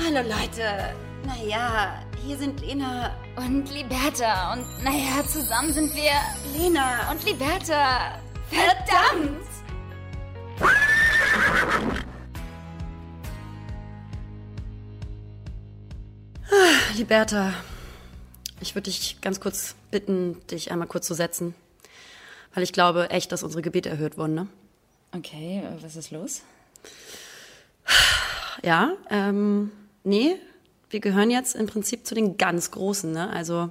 Hallo Leute. Naja, hier sind Lena Und Liberta. Und naja, zusammen sind wir Lena und Liberta. Verdammt! Liberta, ich würde dich ganz kurz bitten, dich einmal kurz zu setzen. Weil ich glaube echt, dass unsere Gebete erhört wurden, ne? Okay, was ist los? Ja, ähm, nee, wir gehören jetzt im Prinzip zu den ganz Großen, ne? Also,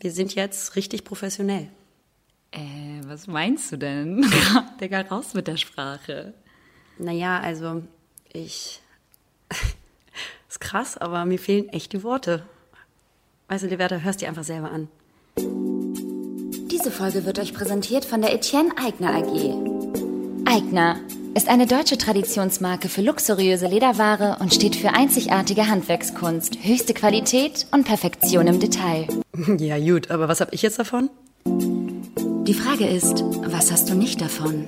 wir sind jetzt richtig professionell. Äh, was meinst du denn? Digga, raus mit der Sprache. Naja, also, ich. ist krass, aber mir fehlen echt die Worte. Weißt du, Liberta, hörst dir einfach selber an. Diese Folge wird euch präsentiert von der Etienne Eigner AG. Eigner ist eine deutsche Traditionsmarke für luxuriöse Lederware und steht für einzigartige Handwerkskunst, höchste Qualität und Perfektion im Detail. Ja, gut, aber was hab ich jetzt davon? Die Frage ist, was hast du nicht davon?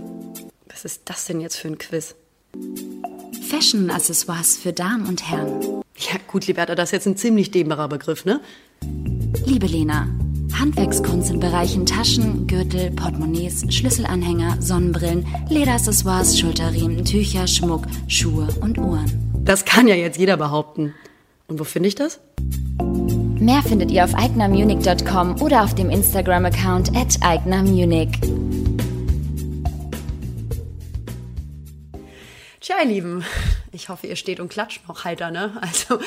Was ist das denn jetzt für ein Quiz? Fashion-Accessoires für Damen und Herren. Ja, gut, Liberta, das ist jetzt ein ziemlich dehnbarer Begriff, ne? Liebe Lena, Handwerkskunst in Bereichen Taschen, Gürtel, Portemonnaies, Schlüsselanhänger, Sonnenbrillen, Lederaccessoires, Schulterriemen, Tücher, Schmuck, Schuhe und Uhren. Das kann ja jetzt jeder behaupten. Und wo finde ich das? Mehr findet ihr auf eignermunich.com oder auf dem Instagram-Account at eignermunich. Tja, ihr Lieben, ich hoffe, ihr steht und klatscht noch heiter, ne? Also,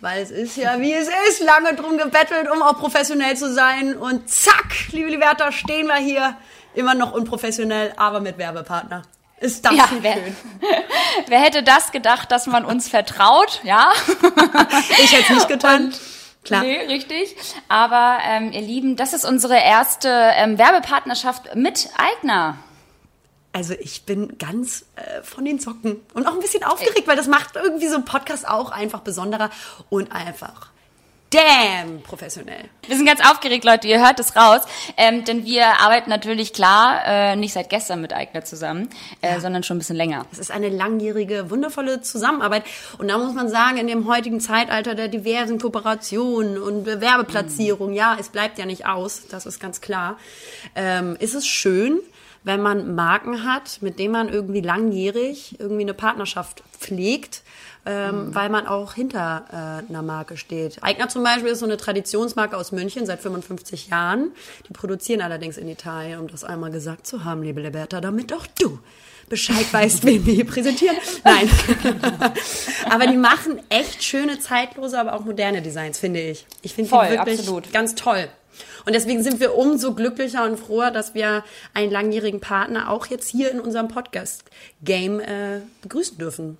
weil es ist ja, wie es ist, lange drum gebettelt, um auch professionell zu sein. Und zack, liebe Liberta, stehen wir hier, immer noch unprofessionell, aber mit Werbepartner. Ist das Ja, nicht wer, schön? wer hätte das gedacht, dass man uns vertraut, ja? Ich hätte es nicht getan. Klar. Nee, richtig. Aber ähm, ihr Lieben, das ist unsere erste ähm, Werbepartnerschaft mit Eigner. Also ich bin ganz äh, von den Socken und auch ein bisschen aufgeregt, weil das macht irgendwie so ein Podcast auch einfach besonderer und einfach damn professionell. Wir sind ganz aufgeregt, Leute, ihr hört es raus. Ähm, denn wir arbeiten natürlich klar äh, nicht seit gestern mit Eigner zusammen, äh, sondern schon ein bisschen länger. Es ist eine langjährige, wundervolle Zusammenarbeit. Und da muss man sagen, in dem heutigen Zeitalter der diversen Kooperationen und Werbeplatzierung, ja, es bleibt ja nicht aus, das ist ganz klar, ähm, ist es schön, wenn man Marken hat, mit denen man irgendwie langjährig irgendwie eine Partnerschaft pflegt, ähm, weil man auch hinter äh, einer Marke steht. Eigner zum Beispiel ist so eine Traditionsmarke aus München seit 55 Jahren. Die produzieren allerdings in Italien, um das einmal gesagt zu haben, liebe Liberta, damit auch du Bescheid weißt, wen wir hier präsentieren. Nein. aber die machen echt schöne, zeitlose, aber auch moderne Designs, finde ich. Ich finde die wirklich absolut. ganz toll. Und deswegen sind wir umso glücklicher und froher, dass wir einen langjährigen Partner auch jetzt hier in unserem Podcast-Game äh, begrüßen dürfen.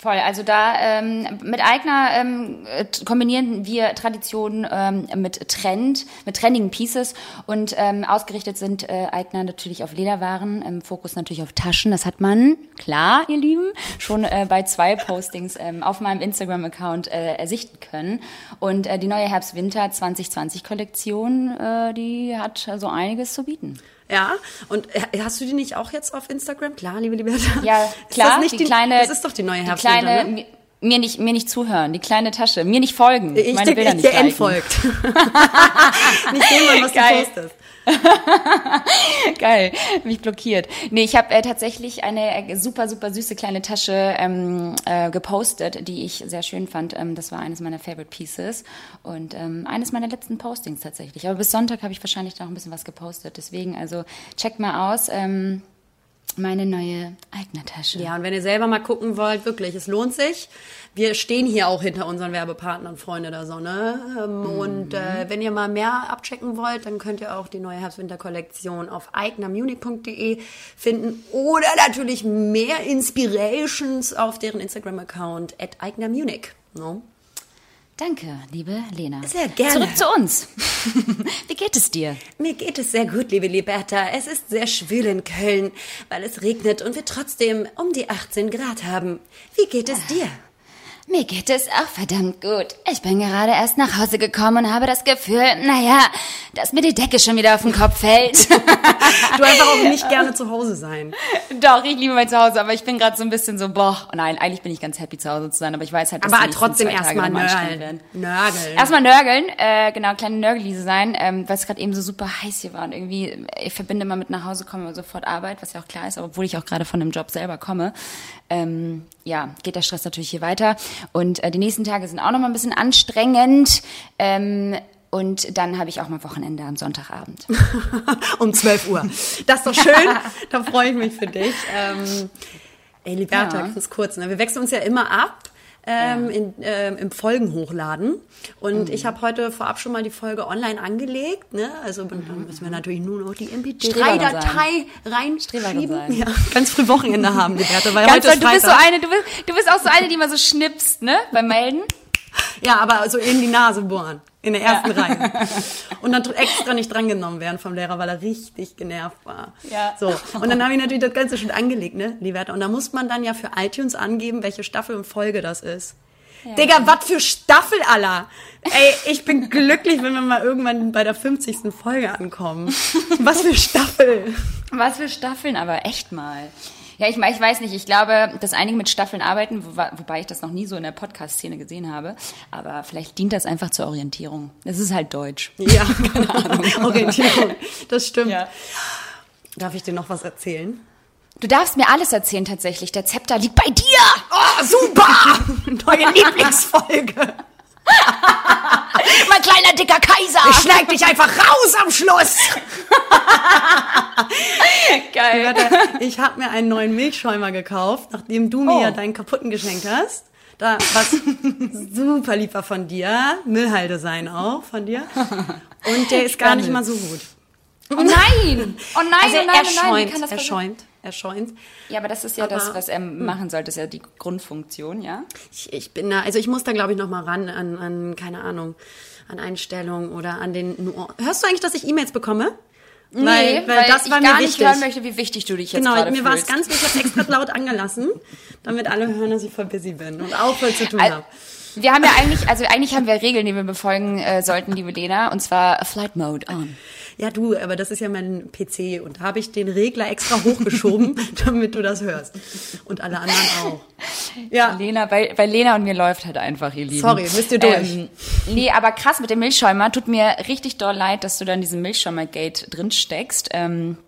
Voll, also da ähm, mit Eigner ähm, äh, kombinieren wir Tradition ähm, mit Trend, mit trendigen Pieces und ähm, ausgerichtet sind äh, Eigner natürlich auf Lederwaren, im Fokus natürlich auf Taschen. Das hat man, klar, ihr Lieben, schon äh, bei zwei Postings ähm, auf meinem Instagram-Account äh, ersichten können. Und äh, die neue Herbst-Winter 2020-Kollektion, äh, die hat so einiges zu bieten. Ja, und äh, hast du die nicht auch jetzt auf Instagram? Klar, liebe Liberta. Ja, klar, die, die, kleine, Das ist doch die neue die Herbst kleine, ne? mi- mir nicht, mir nicht zuhören, die kleine Tasche, mir nicht folgen, Ich meine Bilder ich nicht liken. entfolgt. nicht dem, was Geil. du postest. Geil, mich blockiert. Nee, ich habe äh, tatsächlich eine äh, super, super süße kleine Tasche ähm, äh, gepostet, die ich sehr schön fand. Ähm, das war eines meiner Favorite Pieces und ähm, eines meiner letzten Postings tatsächlich. Aber bis Sonntag habe ich wahrscheinlich noch ein bisschen was gepostet. Deswegen, also checkt mal aus. Ähm, meine neue Eigner-Tasche. Ja, und wenn ihr selber mal gucken wollt, wirklich, es lohnt sich. Wir stehen hier auch hinter unseren Werbepartnern, Freunde der Sonne. Ähm, Und äh, wenn ihr mal mehr abchecken wollt, dann könnt ihr auch die neue Herbst-Winter-Kollektion auf eignermunich.de finden oder natürlich mehr Inspirations auf deren Instagram-Account at eignermunich. No? Danke, liebe Lena. Sehr gerne. Zurück zu uns. Wie geht es dir? Mir geht es sehr gut, liebe Liberta. Es ist sehr schwül in Köln, weil es regnet und wir trotzdem um die 18 Grad haben. Wie geht es dir? Mir geht es auch verdammt gut. Ich bin gerade erst nach Hause gekommen und habe das Gefühl, naja, dass mir die Decke schon wieder auf den Kopf fällt. du einfach auch nicht gerne zu Hause sein. Doch, ich liebe mein Zuhause, aber ich bin gerade so ein bisschen so, boah, oh nein, eigentlich bin ich ganz happy zu Hause zu sein, aber ich weiß halt, dass aber trotzdem erstmal nörgeln. Nörgeln. Erstmal nörgeln, äh, genau, kleine Nörgelise sein, ähm, weil es gerade eben so super heiß hier war und irgendwie, ich verbinde immer mit nach Hause kommen und sofort Arbeit, was ja auch klar ist, obwohl ich auch gerade von dem Job selber komme, ähm, ja, geht der Stress natürlich hier weiter und äh, die nächsten Tage sind auch noch mal ein bisschen anstrengend, ähm, und dann habe ich auch mal Wochenende am Sonntagabend. um 12 Uhr. Das ist doch schön. da freue ich mich für dich. Ähm, ey, Liberta, Ja. ganz kurz. Ne? Wir wechseln uns ja immer ab. Ähm, in, ähm, im Folgen hochladen. Und Mhm. ich habe heute vorab schon mal die Folge online angelegt. Ne? Also dann müssen wir natürlich nur noch die Streberin MP3-Datei Streberin reinschieben. Ja, ganz früh Wochenende haben, Liberta, weil Ganz heute ist du bist so Freitag. eine, du bist, du bist auch so eine, die immer so schnipst, ne, beim Melden. Ja, aber so in die Nase bohren. In der ersten Reihe. Und dann extra nicht drangenommen werden vom Lehrer, weil er richtig genervt war. Ja. So. Und dann habe ich natürlich das Ganze schon angelegt, ne, Liberta. Und da muss man dann ja für iTunes angeben, welche Staffel und Folge das ist. Digga, was für Staffel, aller? Ey, ich bin glücklich, wenn wir mal irgendwann bei der 50. Folge ankommen. Was für Staffel? Was für Staffeln, aber echt mal. Ja, ich, ich weiß nicht, ich glaube, dass einige mit Staffeln arbeiten, wo, wobei ich das noch nie so in der Podcast-Szene gesehen habe. Aber vielleicht dient das einfach zur Orientierung. Es ist halt Deutsch. Ja, keine Ahnung. Orientierung. Das stimmt. Ja. Darf ich dir noch was erzählen? Du darfst mir alles erzählen tatsächlich. Der Zepter liegt bei dir. Oh, super! Neue Lieblingsfolge. Mein kleiner dicker Kaiser. Ich schneid dich einfach raus am Schluss. Geil. Ich habe mir einen neuen Milchschäumer gekauft, nachdem du mir Oh. ja deinen kaputten geschenkt hast. Da was super lieb war von dir. Müllhalde sein auch von dir. Und der ist gar nicht mal so gut. Oh nein. Oh nein, Also oh nein, er oh nein. Schäumt, kann das er schäumt, er schäumt. Ja, aber das ist ja das, Aber- was er machen sollte. Das ist ja die Grundfunktion, ja? Ich, ich bin da, also ich muss da glaube ich noch mal ran an, an keine Ahnung, an Einstellungen oder an den. Nu- Hörst du eigentlich, dass ich E-Mails bekomme? nee, weil, das ich war gar mir nicht wichtig. hören möchte, wie wichtig du dich jetzt Genau, gerade mir war es ganz wichtig, ich habe extra laut angelassen, damit alle hören, dass ich voll busy bin und auch voll zu tun Al- habe. Wir haben ja eigentlich, also eigentlich haben wir Regeln, die wir befolgen äh, sollten, liebe Lena, und zwar Flight Mode on. Ja, du, aber das ist ja mein PC und da habe ich den Regler extra hochgeschoben, damit du das hörst. Und alle anderen auch. Ja, Lena, bei, bei Lena und mir läuft halt einfach, ihr Lieben. Sorry, müsst ihr durch. Ähm, nee, aber krass mit dem Milchschäumer. Tut mir richtig doll leid, dass du da in diesem Milchschäumer-Gate drin steckst. Ähm,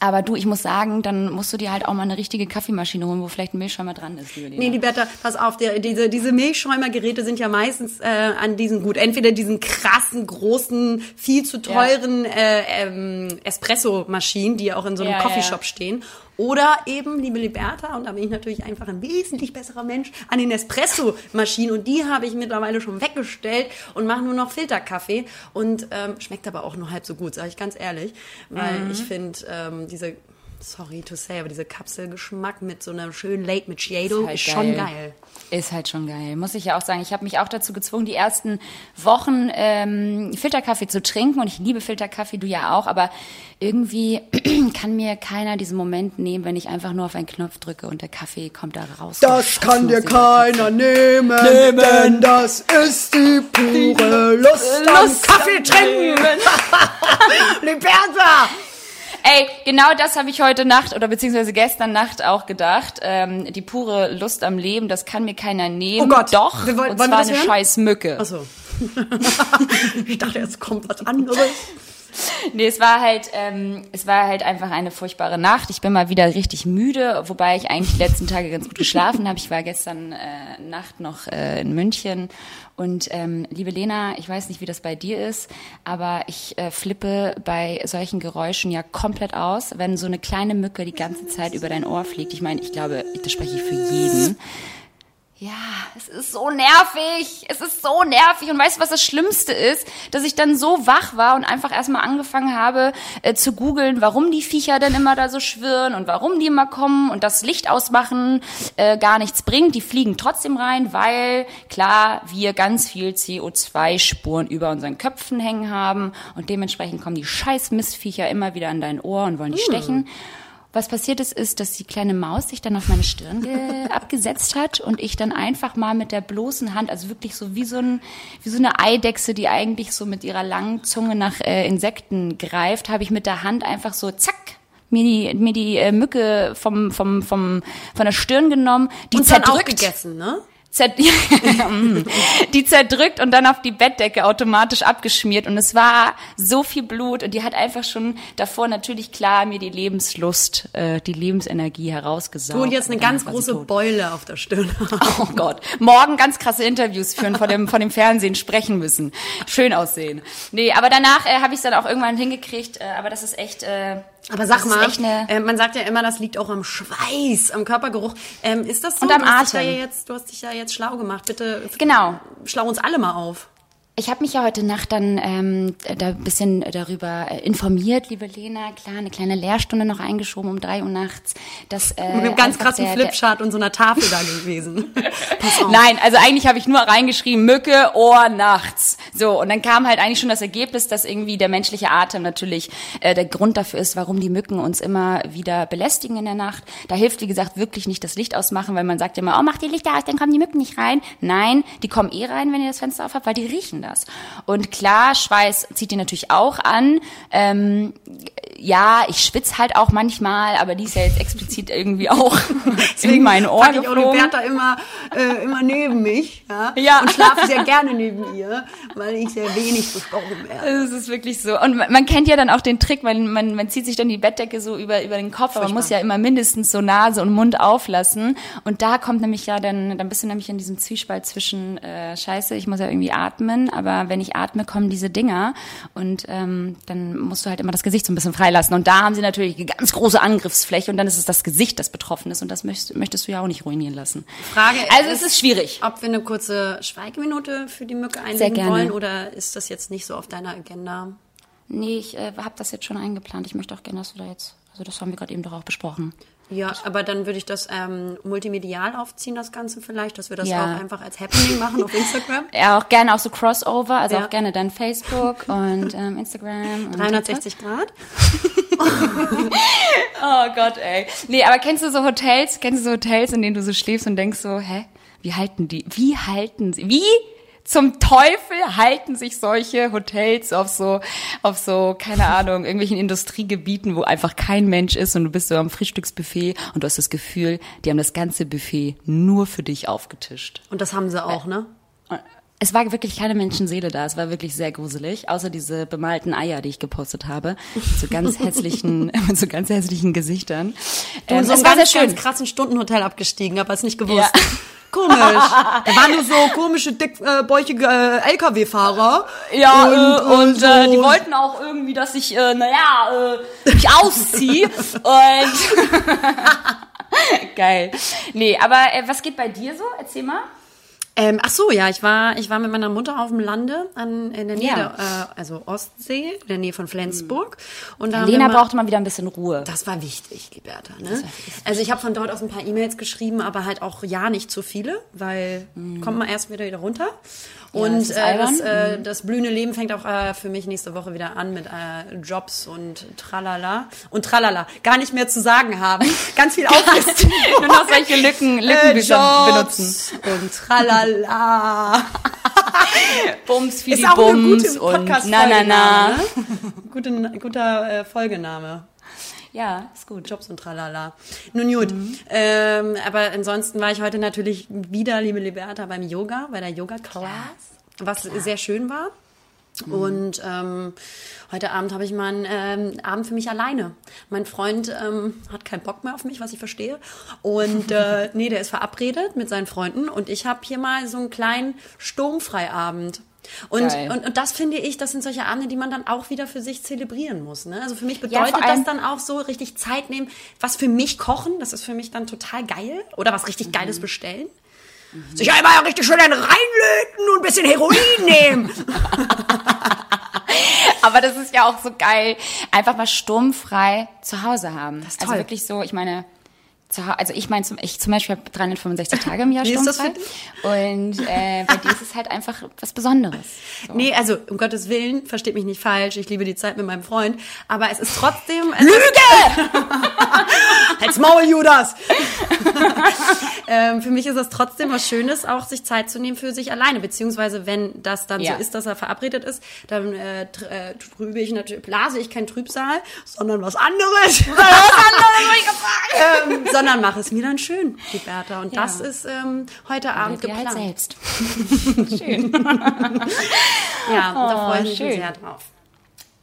aber du, ich muss sagen, dann musst du dir halt auch mal eine richtige Kaffeemaschine holen, wo vielleicht ein Milchschäumer dran ist, liebe Lena. Nee, die Bertha, pass auf, der, diese, diese Milchschäumergeräte sind ja meistens äh, an diesen gut, entweder diesen krassen, großen, viel zu teuren äh, ähm, Espresso-Maschinen, die ja auch in so einem Ja, ja, Coffeeshop ja. stehen. Oder eben, liebe Liberta, und da bin ich natürlich einfach ein wesentlich besserer Mensch, an den Espresso-Maschinen. Und die habe ich mittlerweile schon weggestellt und mache nur noch Filterkaffee. Und ähm, schmeckt aber auch nur halb so gut, sage ich ganz ehrlich. Weil Mhm. ich finde, ähm, diese, sorry to say, aber dieser Kapselgeschmack mit so einer schönen Late Macchiato ist, halt schon geil. geil. Ist halt schon geil, muss ich ja auch sagen. Ich habe mich auch dazu gezwungen, die ersten Wochen ähm, Filterkaffee zu trinken und ich liebe Filterkaffee, du ja auch, aber irgendwie kann mir keiner diesen Moment nehmen, wenn ich einfach nur auf einen Knopf drücke und der Kaffee kommt da raus. Das kann dir keiner nehmen, denn das ist die pure Lust am Kaffee trinken. Liberta! Ey, genau das habe ich heute Nacht oder beziehungsweise gestern Nacht auch gedacht. Ähm, die pure Lust am Leben, das kann mir keiner nehmen. Oh Gott, Doch, wir wollen- und wollen wir zwar das eine hören? scheiß Mücke. Achso. ich dachte, jetzt kommt was anderes. Nee, es war halt, ähm, es war halt einfach eine furchtbare Nacht. Ich bin mal wieder richtig müde, wobei ich eigentlich die letzten Tage ganz gut geschlafen habe. Ich war gestern äh, Nacht noch äh, in München und ähm, liebe Lena, ich weiß nicht, wie das bei dir ist, aber ich äh, flippe bei solchen Geräuschen ja komplett aus, wenn so eine kleine Mücke die ganze Zeit über dein Ohr fliegt. Ich meine, ich glaube, das spreche ich für jeden. Ja, es ist so nervig. Es ist so nervig. Und weißt du, was das Schlimmste ist? Dass ich dann so wach war und einfach erstmal angefangen habe äh, zu googeln, warum die Viecher denn immer da so schwirren und warum die immer kommen und das Licht ausmachen äh, gar nichts bringt. Die fliegen trotzdem rein, weil klar, wir ganz viel CO2-Spuren über unseren Köpfen hängen haben und dementsprechend kommen die scheiß Mistviecher immer wieder an dein Ohr und wollen dich stechen. Was passiert ist, ist, dass die kleine Maus sich dann auf meine Stirn abgesetzt hat und ich dann einfach mal mit der bloßen Hand, also wirklich so wie so, ein, wie so eine Eidechse, die eigentlich so mit ihrer langen Zunge nach äh, Insekten greift, habe ich mit der Hand einfach so zack mir die mir die äh, Mücke vom vom vom von der Stirn genommen, die Und zerdrückt. dann auch gegessen, ne? Die zerdrückt und dann auf die Bettdecke automatisch abgeschmiert und es war so viel Blut und die hat einfach schon davor natürlich klar mir die Lebenslust, äh, die Lebensenergie herausgesaugt. Du und jetzt eine Und ganz große. Beule auf der Stirn. Oh Gott. Morgen ganz krasse Interviews führen, vor dem, vor dem Fernsehen sprechen müssen. Schön aussehen. Nee, aber danach äh, habe ich es dann auch irgendwann hingekriegt, äh, aber das ist echt, äh, Aber sag mal, äh, man sagt ja immer, das liegt auch am Schweiß, am Körpergeruch. Ähm, ist das so? Und am du, hast dich Atem. ja jetzt, du hast dich ja jetzt schlau gemacht. Bitte genau. schlau uns alle mal auf. Ich habe mich ja heute Nacht dann ähm, da ein bisschen darüber äh, informiert, liebe Lena. Klar, eine kleine Lehrstunde noch eingeschoben um drei Uhr nachts. Das, äh, Mit einem ganz krassen der- der- Flipchart und so einer Tafel da gewesen. Nein, also eigentlich habe ich nur reingeschrieben, Mücke, Ohr, nachts. So, und dann kam halt eigentlich schon das Ergebnis, dass irgendwie der menschliche Atem natürlich äh, der Grund dafür ist, warum die Mücken uns immer wieder belästigen in der Nacht. Da hilft, wie gesagt, wirklich nicht das Licht ausmachen, weil man sagt ja immer, oh, mach die Lichter aus, dann kommen die Mücken nicht rein. Nein, die kommen eh rein, wenn ihr das Fenster auf habt, weil die riechen das. Und klar, Schweiß zieht die natürlich auch an. Ähm, ja, ich schwitze halt auch manchmal, aber die ist ja jetzt explizit irgendwie auch in mein Ohr pack ich geflogen. Oliverta immer, äh, immer neben mich. Ja? Ja. Und schlafe sehr gerne neben ihr, weil ich sehr wenig besprochen werde. Es ist wirklich so. Und man man kennt ja dann auch den Trick, man, man, man zieht sich dann die Bettdecke so über, über den Kopf, aber man muss ja immer mindestens so Nase und Mund auflassen. Und da kommt nämlich ja dann, dann bist du nämlich in diesem Zwiespalt zwischen, äh, scheiße, ich muss ja irgendwie atmen, aber wenn ich atme, kommen diese Dinger. Und ähm, dann musst du halt immer das Gesicht so ein bisschen freilassen. Und da haben sie natürlich eine ganz große Angriffsfläche und dann ist es das Gesicht, das betroffen ist. Und das möchtest, möchtest du ja auch nicht ruinieren lassen. Frage Also es ist schwierig. Ob wir eine kurze Schweigeminute für die Mücke einlegen wollen oder ist das jetzt nicht so auf deiner Agenda? Nee, ich äh, habe das jetzt schon eingeplant. Ich möchte auch gerne, dass wir da jetzt, also das haben wir gerade eben doch auch besprochen. Ja, aber dann würde ich das ähm, multimedial aufziehen, das Ganze vielleicht, dass wir das Ja. auch einfach als Happening machen auf Instagram. Ja, auch gerne auch so Crossover, also Ja. auch gerne dann Facebook und ähm, Instagram. Und 360 Grad. Oh Gott, ey. Nee, aber kennst du so Hotels, kennst du so Hotels, in denen du so schläfst und denkst so, hä, wie halten die, wie halten sie, wie zum Teufel halten sich solche Hotels auf so, auf so, keine Ahnung, irgendwelchen Industriegebieten, wo einfach kein Mensch ist und du bist so am Frühstücksbuffet und du hast das Gefühl, die haben das ganze Buffet nur für dich aufgetischt. Und das haben sie auch, ne? Es war wirklich keine Menschenseele da. Es war wirklich sehr gruselig. Außer diese bemalten Eier, die ich gepostet habe. Mit so ganz hässlichen, mit so ganz hässlichen Gesichtern. Du Ähm, so es war sehr ganz, ganz schön. krassen Stundenhotel abgestiegen, aber es nicht gewusst. Ja. Komisch. Da waren nur so komische, dickbäuchige äh, LKW-Fahrer. Ja, und, äh, und so- äh, die wollten auch irgendwie, dass ich, äh, naja, äh, mich ausziehe. und geil. Nee, aber äh, was geht bei dir so? Erzähl mal. Ähm, ach so, ja, ich war, ich war mit meiner Mutter auf dem Lande an, in der Nähe, Ja. der, äh, also Ostsee, in der Nähe von Flensburg. Und da Lena mal- brauchte mal wieder ein bisschen Ruhe. Das war wichtig, Liberta. Ne? Also ich habe von dort aus ein paar E-Mails geschrieben, aber halt auch ja nicht zu viele, weil kommt man erst wieder wieder runter. Und das ist äh, albern. das, äh, das blühende Leben fängt auch äh, für mich nächste Woche wieder an mit äh, Jobs und Tralala. Und Tralala. Gar nicht mehr zu sagen haben. Ganz viel Auflistung. Nur noch solche Lücken, Lückenbücher äh, benutzen. Jobs und Tralala. Bums, wie Ist die auch eine Bums gute und na na na. Ne? Gute, guter äh, Folgename. Ja, ist gut. Jobs und tralala. Nun gut. Ähm, aber ansonsten war ich heute natürlich wieder, liebe Liberta, beim Yoga, bei der Yoga-Class, was sehr schön war. Und ähm, heute Abend habe ich mal einen ähm, Abend für mich alleine. Mein Freund ähm, hat keinen Bock mehr auf mich, was ich verstehe. Und äh, nee, der ist verabredet mit seinen Freunden. Und ich habe hier mal so einen kleinen Sturmfreiabend. Und, und, und das finde ich, das sind solche Abende, die man dann auch wieder für sich zelebrieren muss. Ne? Also für mich Ja, bedeutet allem- das dann auch so richtig Zeit nehmen, was für mich kochen, das ist für mich dann total geil. Oder was richtig Geiles bestellen. Sich einmal richtig schön einen reinlöten und ein bisschen Heroin nehmen. Aber das ist ja auch so geil, einfach mal sturmfrei zu Hause haben. ist Also toll. wirklich so, ich meine, also ich meine, zum, ich zum Beispiel habe 365 Tage im Jahr Wie sturmfrei. Und äh, bei dir ist es halt einfach was Besonderes. So. Nee, also um Gottes Willen, versteht mich nicht falsch, ich liebe die Zeit mit meinem Freund, aber es ist trotzdem... Lüge! Halt's Maul, Judas! ähm, für mich ist es trotzdem was Schönes, auch sich Zeit zu nehmen für sich alleine, beziehungsweise wenn das dann Ja. so ist, dass er verabredet ist, dann äh, äh, trübe ich natürlich, blase ich kein Trübsal, sondern was anderes. ähm, sondern mache es mir dann schön, die Bertha. Und Ja. das ist ähm, heute Abend Dir halt geplant. selbst. ja, da Oh, freue ich mich schön. sehr drauf.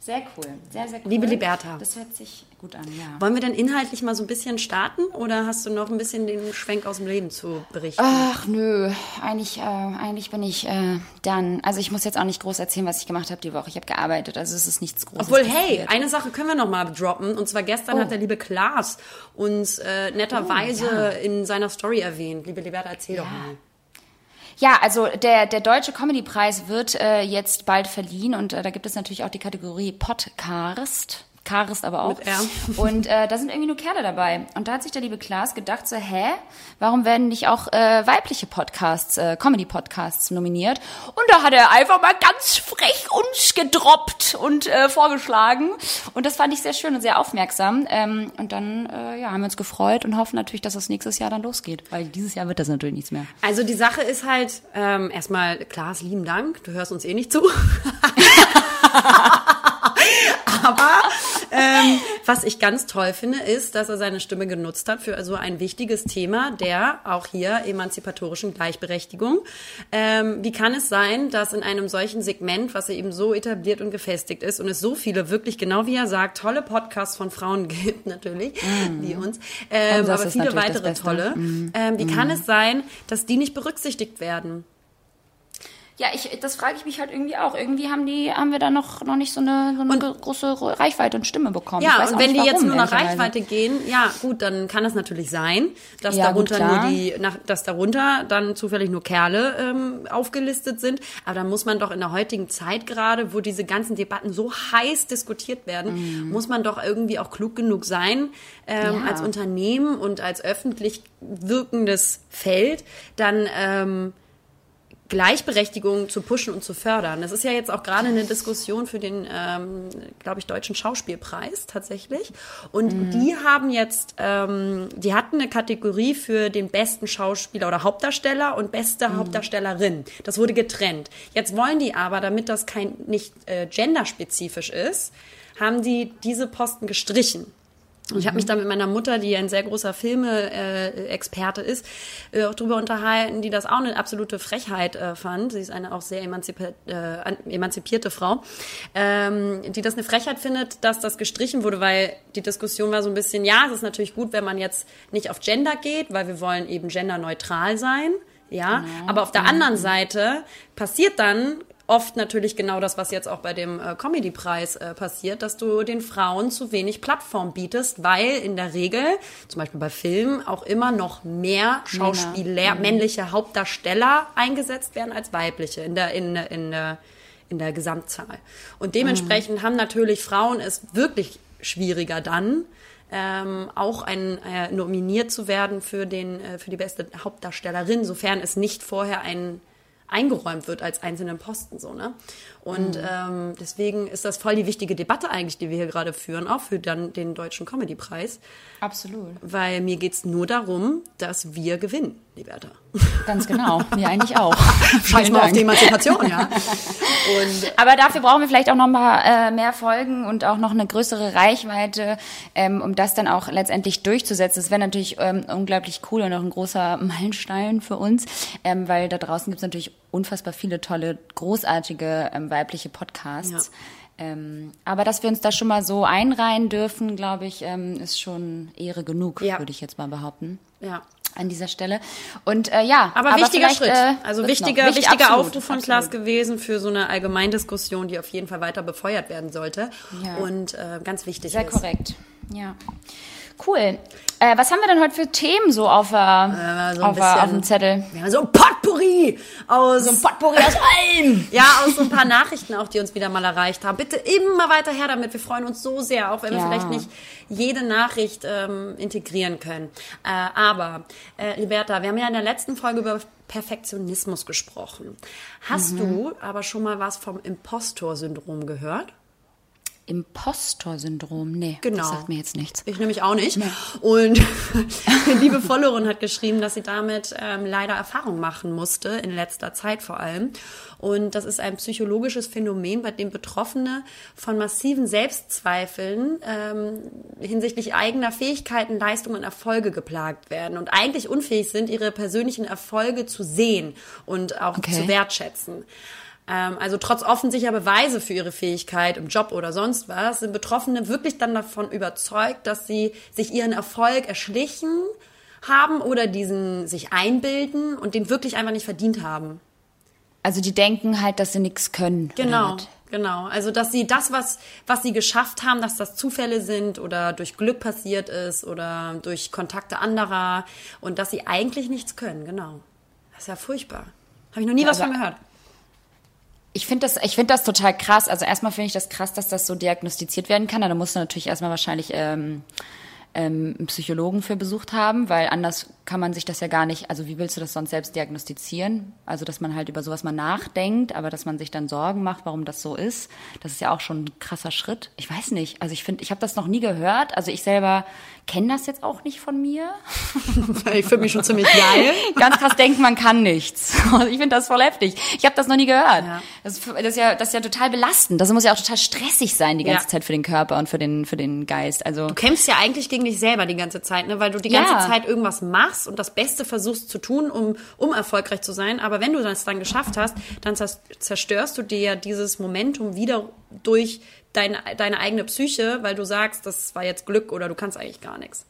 Sehr cool, sehr, sehr cool. Liebe Liberta. Das hört sich gut an, ja. Wollen wir denn inhaltlich mal so ein bisschen starten oder hast du noch ein bisschen den Schwenk aus dem Leben zu berichten? Ach nö, eigentlich, äh, eigentlich bin ich äh, dann. Also ich muss jetzt auch nicht groß erzählen, was ich gemacht habe die Woche. Ich habe gearbeitet, also es ist nichts Großes. Obwohl, hey, passiert. eine Sache können wir noch mal droppen. Und zwar gestern Oh. hat der liebe Klaas uns äh, netterweise in seiner Story erwähnt. Liebe Liberta, erzähl doch mal. Ja, also der, der Deutsche Comedy-Preis wird äh, jetzt bald verliehen und äh, da gibt es natürlich auch die Kategorie Podcast. Karist aber auch. Mit R. Und äh, da sind irgendwie nur Kerle dabei. Und da hat sich der liebe Klaas gedacht, so, hä, warum werden nicht auch äh, weibliche Podcasts, äh, Comedy-Podcasts nominiert? Und da hat er einfach mal ganz frech uns gedroppt und äh, vorgeschlagen. Und das fand ich sehr schön und sehr aufmerksam. Ähm, und dann äh, ja, haben wir uns gefreut und hoffen natürlich, dass das nächstes Jahr dann losgeht. Weil dieses Jahr wird das natürlich nichts mehr. Also die Sache ist halt, ähm, erstmal, Klaas, lieben Dank. Du hörst uns eh nicht zu. Aber ähm, was ich ganz toll finde, ist, dass er seine Stimme genutzt hat für so ein wichtiges Thema der auch hier emanzipatorischen Gleichberechtigung. Ähm, wie kann es sein, dass in einem solchen Segment, was eben so etabliert und gefestigt ist und es so viele wirklich, genau wie er sagt, tolle Podcasts von Frauen gibt, natürlich, wie uns, ähm, aber viele weitere tolle. Ähm, wie kann es sein, dass die nicht berücksichtigt werden? Ja, ich, das frage ich mich halt irgendwie auch. Irgendwie haben die, haben wir da noch, noch nicht so eine, so eine große Reichweite und Stimme bekommen. Ja, und wenn die jetzt warum, nur nach. Reichweite gehen, ja, gut, dann kann es natürlich sein, dass Ja, gut, darunter klar. nur die, nach, dass darunter dann zufällig nur Kerle ähm, aufgelistet sind. Aber dann muss man doch in der heutigen Zeit gerade, wo diese ganzen Debatten so heiß diskutiert werden, muss man doch irgendwie auch klug genug sein, ähm, Mhm. Ja. als Unternehmen und als öffentlich wirkendes Feld, dann ähm, Gleichberechtigung zu pushen und zu fördern. Das ist ja jetzt auch gerade eine Diskussion für den, ähm, glaube ich, deutschen Schauspielpreis tatsächlich. Und Mhm. die haben jetzt, ähm, die hatten eine Kategorie für den besten Schauspieler oder Hauptdarsteller und beste Mhm. Hauptdarstellerin. Das wurde getrennt. Jetzt wollen die aber, damit das kein nicht äh, genderspezifisch ist, haben die diese Posten gestrichen. Und ich habe mich da mit meiner Mutter, die ein sehr großer Filme-Experte ist, äh, auch darüber unterhalten, die das auch eine absolute Frechheit äh, fand. Sie ist eine auch sehr emanzipi äh, an- emanzipierte Frau, ähm, die das eine Frechheit findet, dass das gestrichen wurde, weil die Diskussion war so ein bisschen, ja, es ist natürlich gut, wenn man jetzt nicht auf Gender geht, weil wir wollen eben genderneutral sein. Ja, aber auf der anderen Seite passiert dann oft natürlich genau das, was jetzt auch bei dem äh, Comedy-Preis äh, passiert, dass du den Frauen zu wenig Plattform bietest, weil in der Regel, zum Beispiel bei Filmen, auch immer noch mehr Schauspieler, männliche Hauptdarsteller eingesetzt werden als weibliche in der, in, in der, in der Gesamtzahl. Und dementsprechend haben natürlich Frauen es wirklich schwieriger dann, ähm, auch ein, äh, nominiert zu werden für, den, äh, für die beste Hauptdarstellerin, sofern es nicht vorher ein eingeräumt wird als einzelnen Posten so ne und ähm, deswegen ist das voll die wichtige Debatte eigentlich die wir hier gerade führen auch für dann den deutschen Comedy Preis Absolut. weil mir geht's nur darum dass wir gewinnen Liberta Ganz genau. Mir eigentlich auch. Scheiß mal auf Dank. die Emanzipation, ja. und Aber dafür brauchen wir vielleicht auch noch mal äh, mehr Folgen und auch noch eine größere Reichweite, ähm, um das dann auch letztendlich durchzusetzen. Das wäre natürlich ähm, unglaublich cool und auch ein großer Meilenstein für uns, ähm, weil da draußen gibt es natürlich unfassbar viele tolle, großartige ähm, weibliche Podcasts. Ähm, aber dass wir uns da schon mal so einreihen dürfen, glaube ich, ähm, ist schon Ehre genug, Ja. würde ich jetzt mal behaupten. ja An dieser Stelle. Und äh, ja, aber, wichtiger vielleicht, Schritt äh, also wichtiger Wichtig- wichtiger absolut, Aufruf von. Klaas gewesen für so eine Allgemeindiskussion die auf jeden Fall weiter befeuert werden sollte Ja. und äh, ganz wichtig Sehr ist korrekt. Ja. Cool. Äh, was haben wir denn heute für Themen so auf, äh, so ein auf, äh, auf bisschen- dem Zettel? wir haben so ein Potpourri Potpourri aus... So ein Potpourri aus allem. Ja, aus so ein paar Nachrichten auch, die uns wieder mal erreicht haben. Bitte immer weiter her damit. Wir freuen uns so sehr, auch wenn wir Ja. vielleicht nicht jede Nachricht ähm, integrieren können. Äh, aber, äh, Liberta, wir haben ja in der letzten Folge über Perfektionismus gesprochen. Hast Mhm. du aber schon mal was vom Impostor-Syndrom gehört? Impostor-Syndrom, nee, Genau. das sagt mir jetzt nichts. Ich nämlich auch nicht. Und eine liebe Followerin hat geschrieben, dass sie damit ähm, leider Erfahrung machen musste, in letzter Zeit vor allem. Und das ist ein psychologisches Phänomen, bei dem Betroffene von massiven Selbstzweifeln ähm, hinsichtlich eigener Fähigkeiten, Leistungen und Erfolge geplagt werden und eigentlich unfähig sind, ihre persönlichen Erfolge zu sehen und auch Okay. zu wertschätzen. Ähm, also trotz offensichtlicher Beweise für ihre Fähigkeit im Job oder sonst was, sind Betroffene wirklich dann davon überzeugt, dass sie sich ihren Erfolg erschlichen haben oder diesen sich einbilden und den wirklich einfach nicht verdient haben. Also die denken halt, dass sie nichts können. Genau, was? genau. Also dass sie das, was, was sie geschafft haben, dass das Zufälle sind oder durch Glück passiert ist oder durch Kontakte anderer und dass sie eigentlich nichts können, genau. Das ist ja furchtbar. Habe ich noch nie was aber- von gehört. Ich finde das, ich finde das total krass. Also erstmal finde ich das krass, dass das so diagnostiziert werden kann. Da musst du natürlich erstmal wahrscheinlich ähm, ähm, einen Psychologen für besucht haben, weil anders kann man sich das ja gar nicht, also wie willst du das sonst selbst diagnostizieren? Also, dass man halt über sowas mal nachdenkt, aber dass man sich dann Sorgen macht, warum das so ist, das ist ja auch schon ein krasser Schritt. Ich weiß nicht. Also ich finde, ich habe das noch nie gehört. Also ich selber kenne das jetzt auch nicht von mir. Ich finde mich schon ziemlich geil. Ganz krass denken, man kann nichts. Ich finde das voll heftig. Ich habe das noch nie gehört. Ja. Das, ist, das, ist ja, das ist ja total belastend. Das muss ja auch total stressig sein die ganze Ja. Zeit für den Körper und für den, für den Geist. Also Du kämpfst ja eigentlich gegen dich selber die ganze Zeit, ne? weil du die ganze Ja. Zeit irgendwas machst und das Beste versuchst zu tun, um, um erfolgreich zu sein. Aber wenn du das dann geschafft hast, dann zers- zerstörst du dir ja dieses Momentum wieder durch deine, deine eigene Psyche, weil du sagst, das war jetzt Glück oder du kannst eigentlich gar nichts.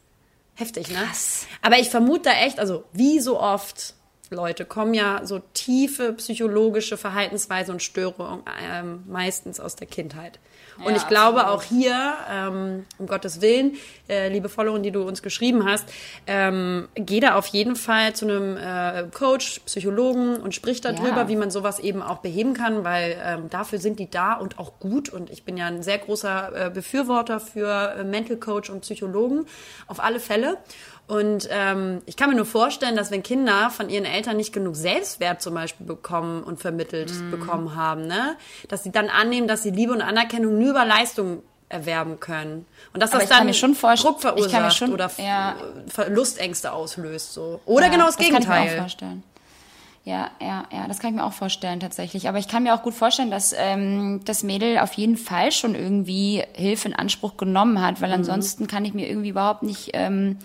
Heftig, ne? Krass. Aber ich vermute da echt, also wie so oft, Leute, kommen ja so tiefe psychologische Verhaltensweisen und Störungen ähm, meistens aus der Kindheit. Und Ja, ich glaube auch hier, ähm, um Gottes Willen, äh, liebe Followerin, die du uns geschrieben hast, ähm, geh da auf jeden Fall zu einem äh, Coach, Psychologen und sprich darüber, Ja. wie man sowas eben auch beheben kann, weil ähm, dafür sind die da und auch gut. Und ich bin ja ein sehr großer äh, Befürworter für äh, Mental Coach und Psychologen, auf alle Fälle. Und ähm, ich kann mir nur vorstellen, dass wenn Kinder von ihren Eltern nicht genug Selbstwert zum Beispiel bekommen und vermittelt Mhm. bekommen haben, ne, dass sie dann annehmen, dass sie Liebe und Anerkennung nur über Leistung erwerben können. Und dass Aber das dann mir schon vorst- Druck verursacht schon- oder ja. Verlustängste auslöst. So. Oder Ja, genau das, Kann ich mir auch Gegenteil. vorstellen. Ja, ja, ja, das kann ich mir auch vorstellen tatsächlich. Aber ich kann mir auch gut vorstellen, dass ähm, das Mädel auf jeden Fall schon irgendwie Hilfe in Anspruch genommen hat, Mhm. weil ansonsten kann ich mir irgendwie überhaupt nicht ähm,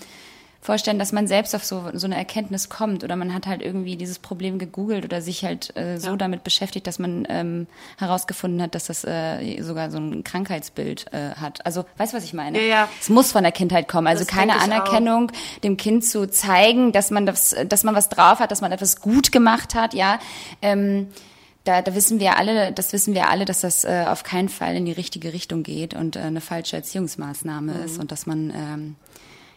vorstellen, dass man selbst auf so, so eine Erkenntnis kommt oder man hat halt irgendwie dieses Problem gegoogelt oder sich halt äh, so damit beschäftigt, dass man ähm, herausgefunden hat, dass das äh, sogar so ein Krankheitsbild äh, hat. Also, weißt du, was ich meine? Ja, ja. Es muss von der Kindheit kommen. Also Das keine ich auch. Anerkennung, dem Kind zu zeigen, dass man das, dass man was drauf hat, dass man etwas gut gemacht hat, ja. Ähm, da, da wissen wir alle, das wissen wir alle, dass das äh, auf keinen Fall in die richtige Richtung geht und äh, eine falsche Erziehungsmaßnahme Mhm. ist und dass man ähm,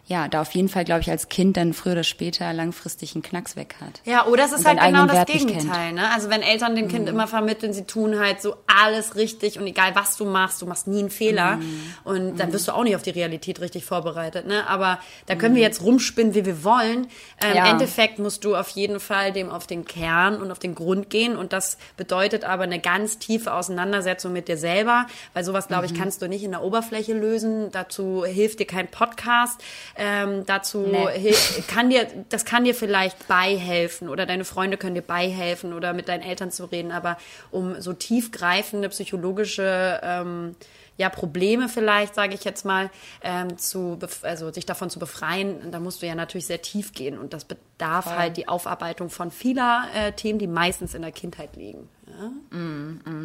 ja da auf jeden Fall, glaube ich, als Kind dann früher oder später langfristig einen Knacks weg hat. Ja, oder es ist halt genau das Wert Gegenteil. Ne? Also wenn Eltern dem Kind immer vermitteln, sie tun halt so alles richtig und egal was du machst, du machst nie einen Fehler. Und dann wirst du auch nicht auf die Realität richtig vorbereitet. Ne? Aber da können wir jetzt rumspinnen, wie wir wollen. Ähm, Ja. Im Endeffekt musst du auf jeden Fall dem auf den Kern und auf den Grund gehen. Und das bedeutet aber eine ganz tiefe Auseinandersetzung mit dir selber. Weil sowas, glaube ich, kannst du nicht in der Oberfläche lösen. Dazu hilft dir kein Podcast. Ähm, dazu Nee. kann dir, das kann dir vielleicht beihelfen oder deine Freunde können dir beihelfen oder mit deinen Eltern zu reden, aber um so tiefgreifende psychologische ähm, ja, Probleme vielleicht, sage ich jetzt mal, ähm, zu also sich davon zu befreien, da musst du ja natürlich sehr tief gehen und das bedarf halt die Aufarbeitung von vieler äh, Themen, die meistens in der Kindheit liegen. Ja?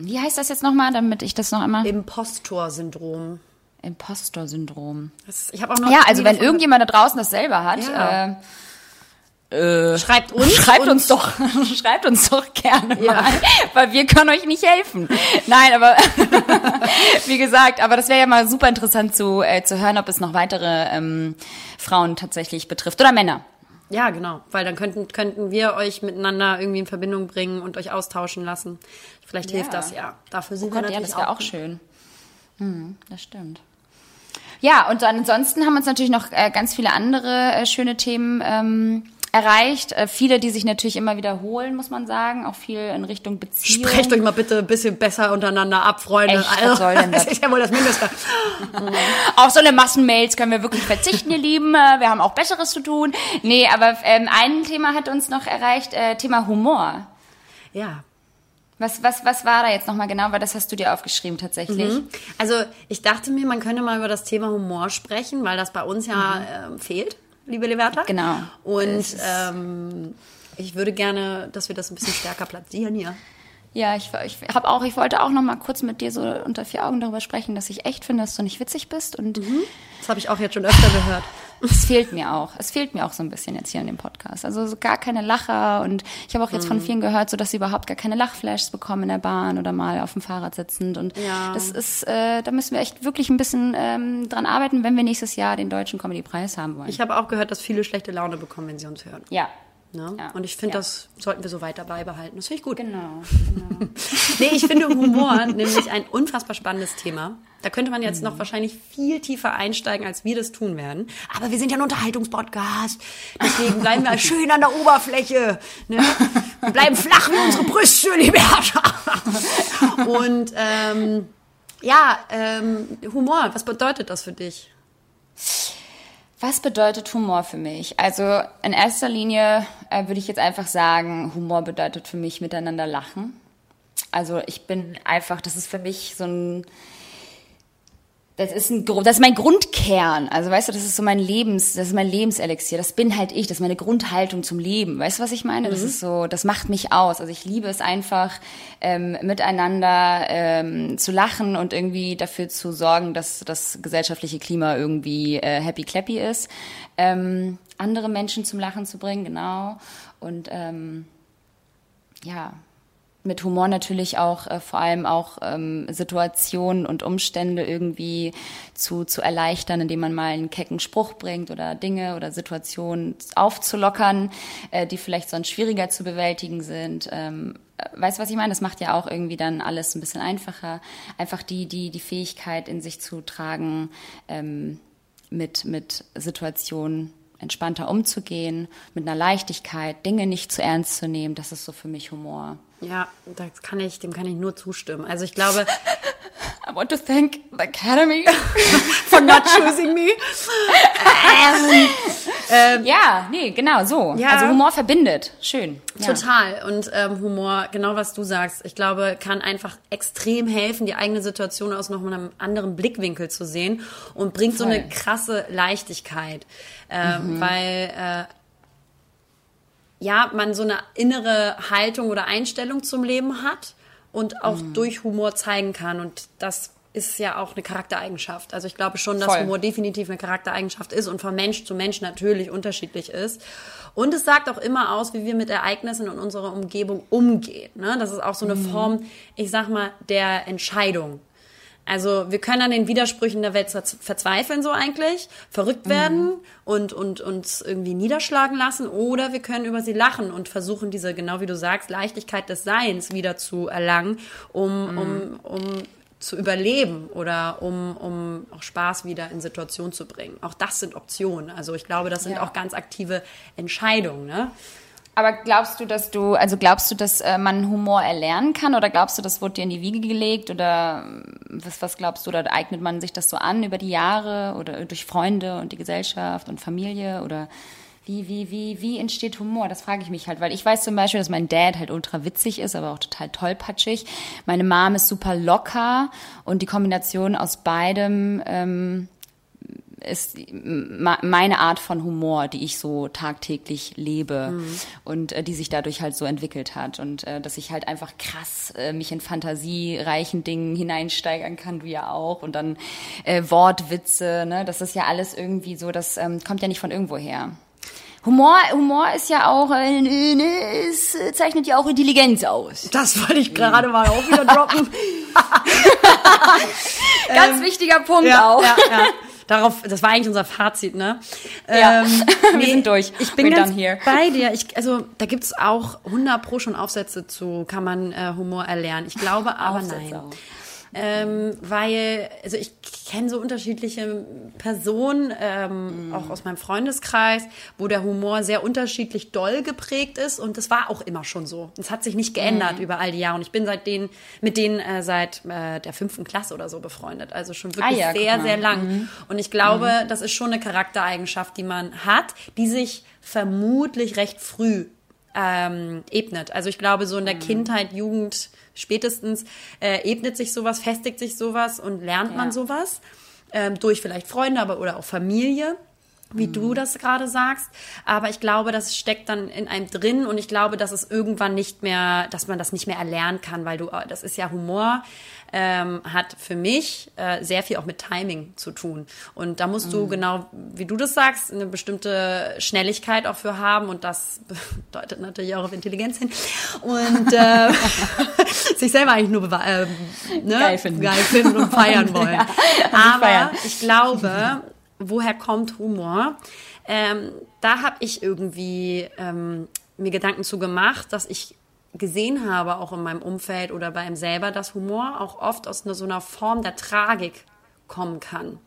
Wie heißt das jetzt nochmal, damit ich das noch einmal? Impostor-Syndrom. Impostor-Syndrom. Das- Ich habe auch noch Ja, also wenn irgendjemand da draußen das selber hat, Ja. äh, schreibt uns, Schreibt uns doch, schreibt uns doch gerne Ja. mal, weil wir können euch nicht helfen. Nein, aber wie gesagt, aber das wäre ja mal super interessant zu, äh, zu hören, ob es noch weitere ähm, Frauen tatsächlich betrifft oder Männer. Ja, genau, weil dann könnten, könnten wir euch miteinander irgendwie in Verbindung bringen und euch austauschen lassen. Vielleicht hilft das ja. Dafür sind Oh wir Gott, ja, natürlich das wäre auch gut. schön. Hm, das stimmt. Ja, und ansonsten haben uns natürlich noch äh, ganz viele andere äh, schöne Themen ähm, erreicht. Äh, viele, die sich natürlich immer wiederholen, muss man sagen. Auch viel in Richtung Beziehung. Sprecht euch mal bitte ein bisschen besser untereinander ab, Freunde. Echt, was soll denn das? ist ja wohl das Mindeste. Auf so eine Massenmails können wir wirklich verzichten, ihr Lieben. Äh, Wir haben auch Besseres zu tun. Nee, aber ähm, ein Thema hat uns noch erreicht, äh, Thema Humor. Ja. Was, was, was war da jetzt nochmal genau? Weil das hast du dir aufgeschrieben tatsächlich. Also ich dachte mir, man könnte mal über das Thema Humor sprechen, weil das bei uns ja ähm, fehlt, liebe Leverta. Genau. Und ähm, ich würde gerne, dass wir das ein bisschen stärker platzieren hier. Ja, ich, ich habe auch, ich wollte auch noch mal kurz mit dir so unter vier Augen darüber sprechen, dass ich echt finde, dass du nicht witzig bist und Das habe ich auch jetzt schon öfter gehört. Es fehlt mir auch. Es fehlt mir auch so ein bisschen jetzt hier in dem Podcast. Also so gar keine Lacher und ich habe auch jetzt von vielen gehört, so dass sie überhaupt gar keine Lachflashs bekommen in der Bahn oder mal auf dem Fahrrad sitzend und Ja. das ist, äh, da müssen wir echt wirklich ein bisschen ähm, dran arbeiten, wenn wir nächstes Jahr den deutschen Comedy Preis haben wollen. Ich habe auch gehört, dass viele schlechte Laune bekommen, wenn sie uns hören. ja. Ne? Ja. Und ich finde, Ja. das sollten wir so weiter beibehalten. Das finde ich gut. Genau. Nee, ich finde Humor nämlich ein unfassbar spannendes Thema. Da könnte man jetzt noch wahrscheinlich viel tiefer einsteigen, als wir das tun werden. Aber wir sind ja ein Unterhaltungspodcast. Deswegen bleiben wir schön an der Oberfläche. Ne? Wir bleiben flach wie unsere Brüste, liebe Herrscher. Und ähm, ja, ähm, Humor, was bedeutet das für dich? Was bedeutet Humor für mich? Also in erster Linie äh, würde ich jetzt einfach sagen, Humor bedeutet für mich miteinander lachen. Also ich bin einfach, das ist für mich so ein, das ist ein, das ist mein Grundkern. Also weißt du, das ist so mein Lebens, das ist mein Lebenselixier. Das bin halt ich, das ist meine Grundhaltung zum Leben. Weißt du, was ich meine? Das ist so, das macht mich aus. Also ich liebe es einfach, ähm, miteinander ähm, zu lachen und irgendwie dafür zu sorgen, dass das gesellschaftliche Klima irgendwie äh, happy clappy ist. Ähm, andere Menschen zum Lachen zu bringen, genau. Und ähm, ja, mit Humor natürlich auch äh, vor allem auch ähm, Situationen und Umstände irgendwie zu, zu erleichtern, indem man mal einen kecken Spruch bringt oder Dinge oder Situationen aufzulockern, äh, die vielleicht sonst schwieriger zu bewältigen sind. Ähm, äh, weißt du, was ich meine? Das macht ja auch irgendwie dann alles ein bisschen einfacher. Einfach die, die, die Fähigkeit in sich zu tragen, ähm, mit, mit Situationen entspannter umzugehen, mit einer Leichtigkeit, Dinge nicht zu ernst zu nehmen. Das ist so für mich Humor. Ja, das kann ich, dem kann ich nur zustimmen. Also ich glaube, I want to thank the Academy. for not choosing me. ja, nee, genau so. Ja. Also Humor verbindet. Schön. Ja. Total. Und ähm, Humor, genau was du sagst, ich glaube, kann einfach extrem helfen, die eigene Situation aus noch einem anderen Blickwinkel zu sehen und bringt so Voll. eine krasse Leichtigkeit. Ähm, Weil äh, ja, man so eine innere Haltung oder Einstellung zum Leben hat und auch durch Humor zeigen kann. Und das ist ja auch eine Charaktereigenschaft. Also ich glaube schon, dass Voll. Humor definitiv eine Charaktereigenschaft ist und von Mensch zu Mensch natürlich unterschiedlich ist. Und es sagt auch immer aus, wie wir mit Ereignissen in unserer Umgebung umgehen. Ne? Das ist auch so eine Form, ich sag mal, der Entscheidung. Also wir können an den Widersprüchen der Welt ver- verzweifeln so eigentlich, verrückt werden und, und uns irgendwie niederschlagen lassen oder wir können über sie lachen und versuchen diese, genau wie du sagst, Leichtigkeit des Seins wieder zu erlangen, um, um, um zu überleben oder um, um auch Spaß wieder in Situationen zu bringen. Auch das sind Optionen. Also ich glaube, das sind Ja. auch ganz aktive Entscheidungen. Ne? Aber glaubst du, dass du, also glaubst du, dass äh, man Humor erlernen kann oder glaubst du, das wurde dir in die Wiege gelegt oder ähm, was, was glaubst du, oder eignet man sich das so an über die Jahre oder durch Freunde und die Gesellschaft und Familie oder wie, wie, wie, wie entsteht Humor? Das frage ich mich halt, weil ich weiß zum Beispiel, dass mein Dad halt ultra witzig ist, aber auch total tollpatschig. Meine Mom ist super locker und die Kombination aus beidem ähm, ist meine Art von Humor, die ich so tagtäglich lebe und äh, die sich dadurch halt so entwickelt hat und äh, dass ich halt einfach krass äh, mich in fantasiereichen Dingen hineinsteigern kann, du ja auch und dann äh, Wortwitze, ne, das ist ja alles irgendwie so, das ähm, kommt ja nicht von irgendwo her. Humor, Humor ist ja auch, äh, ne, es äh, zeichnet ja auch Intelligenz aus. Das wollte ich gerade mal auch wieder droppen. Ganz wichtiger Punkt ja, auch. Ja, ja. Darauf, das war eigentlich unser Fazit, ne? Ja, ähm, wir sind durch. Ich bin We're ganz bei dir. Ich, also da gibt's auch 100 pro schon Aufsätze zu, kann man äh, Humor erlernen. Ich glaube aber nein. Auch ähm, weil, also ich kenne so unterschiedliche Personen, ähm, mm. auch aus meinem Freundeskreis, wo der Humor sehr unterschiedlich doll geprägt ist und das war auch immer schon so. Es hat sich nicht geändert mm. über all die Jahre und ich bin seitdem mit denen äh, seit äh, der fünften Klasse oder so befreundet, also schon wirklich ah, ja, sehr, sehr lang. Mm. Und ich glaube, mhm. das ist schon eine Charaktereigenschaft, die man hat, die sich vermutlich recht früh ähm, ebnet. Also ich glaube, so in der mhm. Kindheit, Jugend, spätestens äh, ebnet sich sowas, festigt sich sowas und lernt ja. man sowas ähm, durch vielleicht Freunde, aber oder auch Familie wie mhm. du das gerade sagst. Aber ich glaube, das steckt dann in einem drin und ich glaube, dass es irgendwann nicht mehr, dass man das nicht mehr erlernen kann, weil du, das ist ja Humor, ähm, hat für mich äh, sehr viel auch mit Timing zu tun. Und da musst mhm. du genau, wie du das sagst, eine bestimmte Schnelligkeit auch für haben und das deutet natürlich auch auf Intelligenz hin. Und äh, sich selber eigentlich nur äh, ne? geil, finden. geil finden und feiern wollen. ja, Aber feiern. ich glaube, woher kommt Humor? Ähm, da habe ich irgendwie ähm, mir Gedanken zu gemacht, dass ich gesehen habe, auch in meinem Umfeld oder bei ihm selber, dass Humor auch oft aus einer, so einer Form der Tragik kommen kann.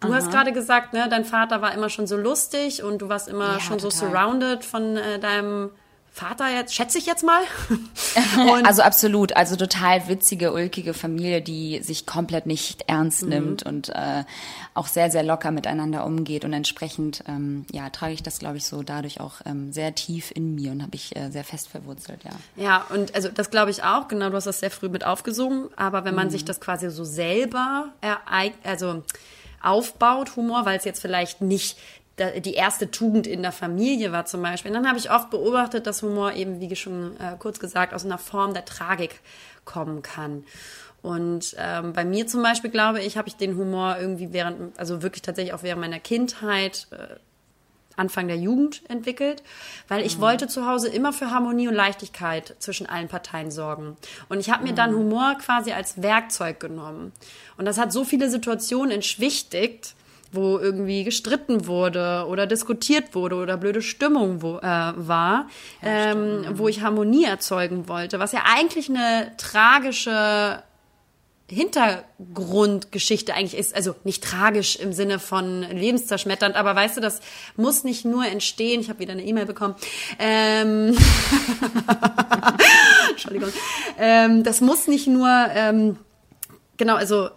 Du Aha. hast gerade gesagt, ne, dein Vater war immer schon so lustig und du warst immer ja, schon total. so surrounded von äh, deinem Vater jetzt, schätze ich jetzt mal. also absolut, also total witzige, ulkige Familie, die sich komplett nicht ernst mhm. nimmt und äh, auch sehr, sehr locker miteinander umgeht und entsprechend, ähm, ja, trage ich das, glaube ich, so dadurch auch ähm, sehr tief in mir und habe ich äh, sehr fest verwurzelt, ja. Ja, und also das glaube ich auch, genau, du hast das sehr früh mit aufgesungen, aber wenn man mhm. sich das quasi so selber ereignet, also aufbaut, Humor, weil es jetzt vielleicht nicht die erste Tugend in der Familie war zum Beispiel. Und dann habe ich oft beobachtet, dass Humor eben, wie schon äh, kurz gesagt, aus einer Form der Tragik kommen kann. Und ähm, bei mir zum Beispiel, glaube ich, habe ich den Humor irgendwie während, also wirklich tatsächlich auch während meiner Kindheit, äh, Anfang der Jugend entwickelt, weil ich mhm. wollte zu Hause immer für Harmonie und Leichtigkeit zwischen allen Parteien sorgen. Und ich habe mir mhm. dann Humor quasi als Werkzeug genommen. Und das hat so viele Situationen entschwichtigt, wo irgendwie gestritten wurde oder diskutiert wurde oder blöde Stimmung wo, äh, war, ja, ähm, wo ich Harmonie erzeugen wollte, was ja eigentlich eine tragische Hintergrundgeschichte eigentlich ist, also nicht tragisch im Sinne von lebenszerschmetternd, aber weißt du, das muss nicht nur entstehen. Ich habe wieder eine E-Mail bekommen. Ähm, Entschuldigung. Ähm, das muss nicht nur ähm, genau, also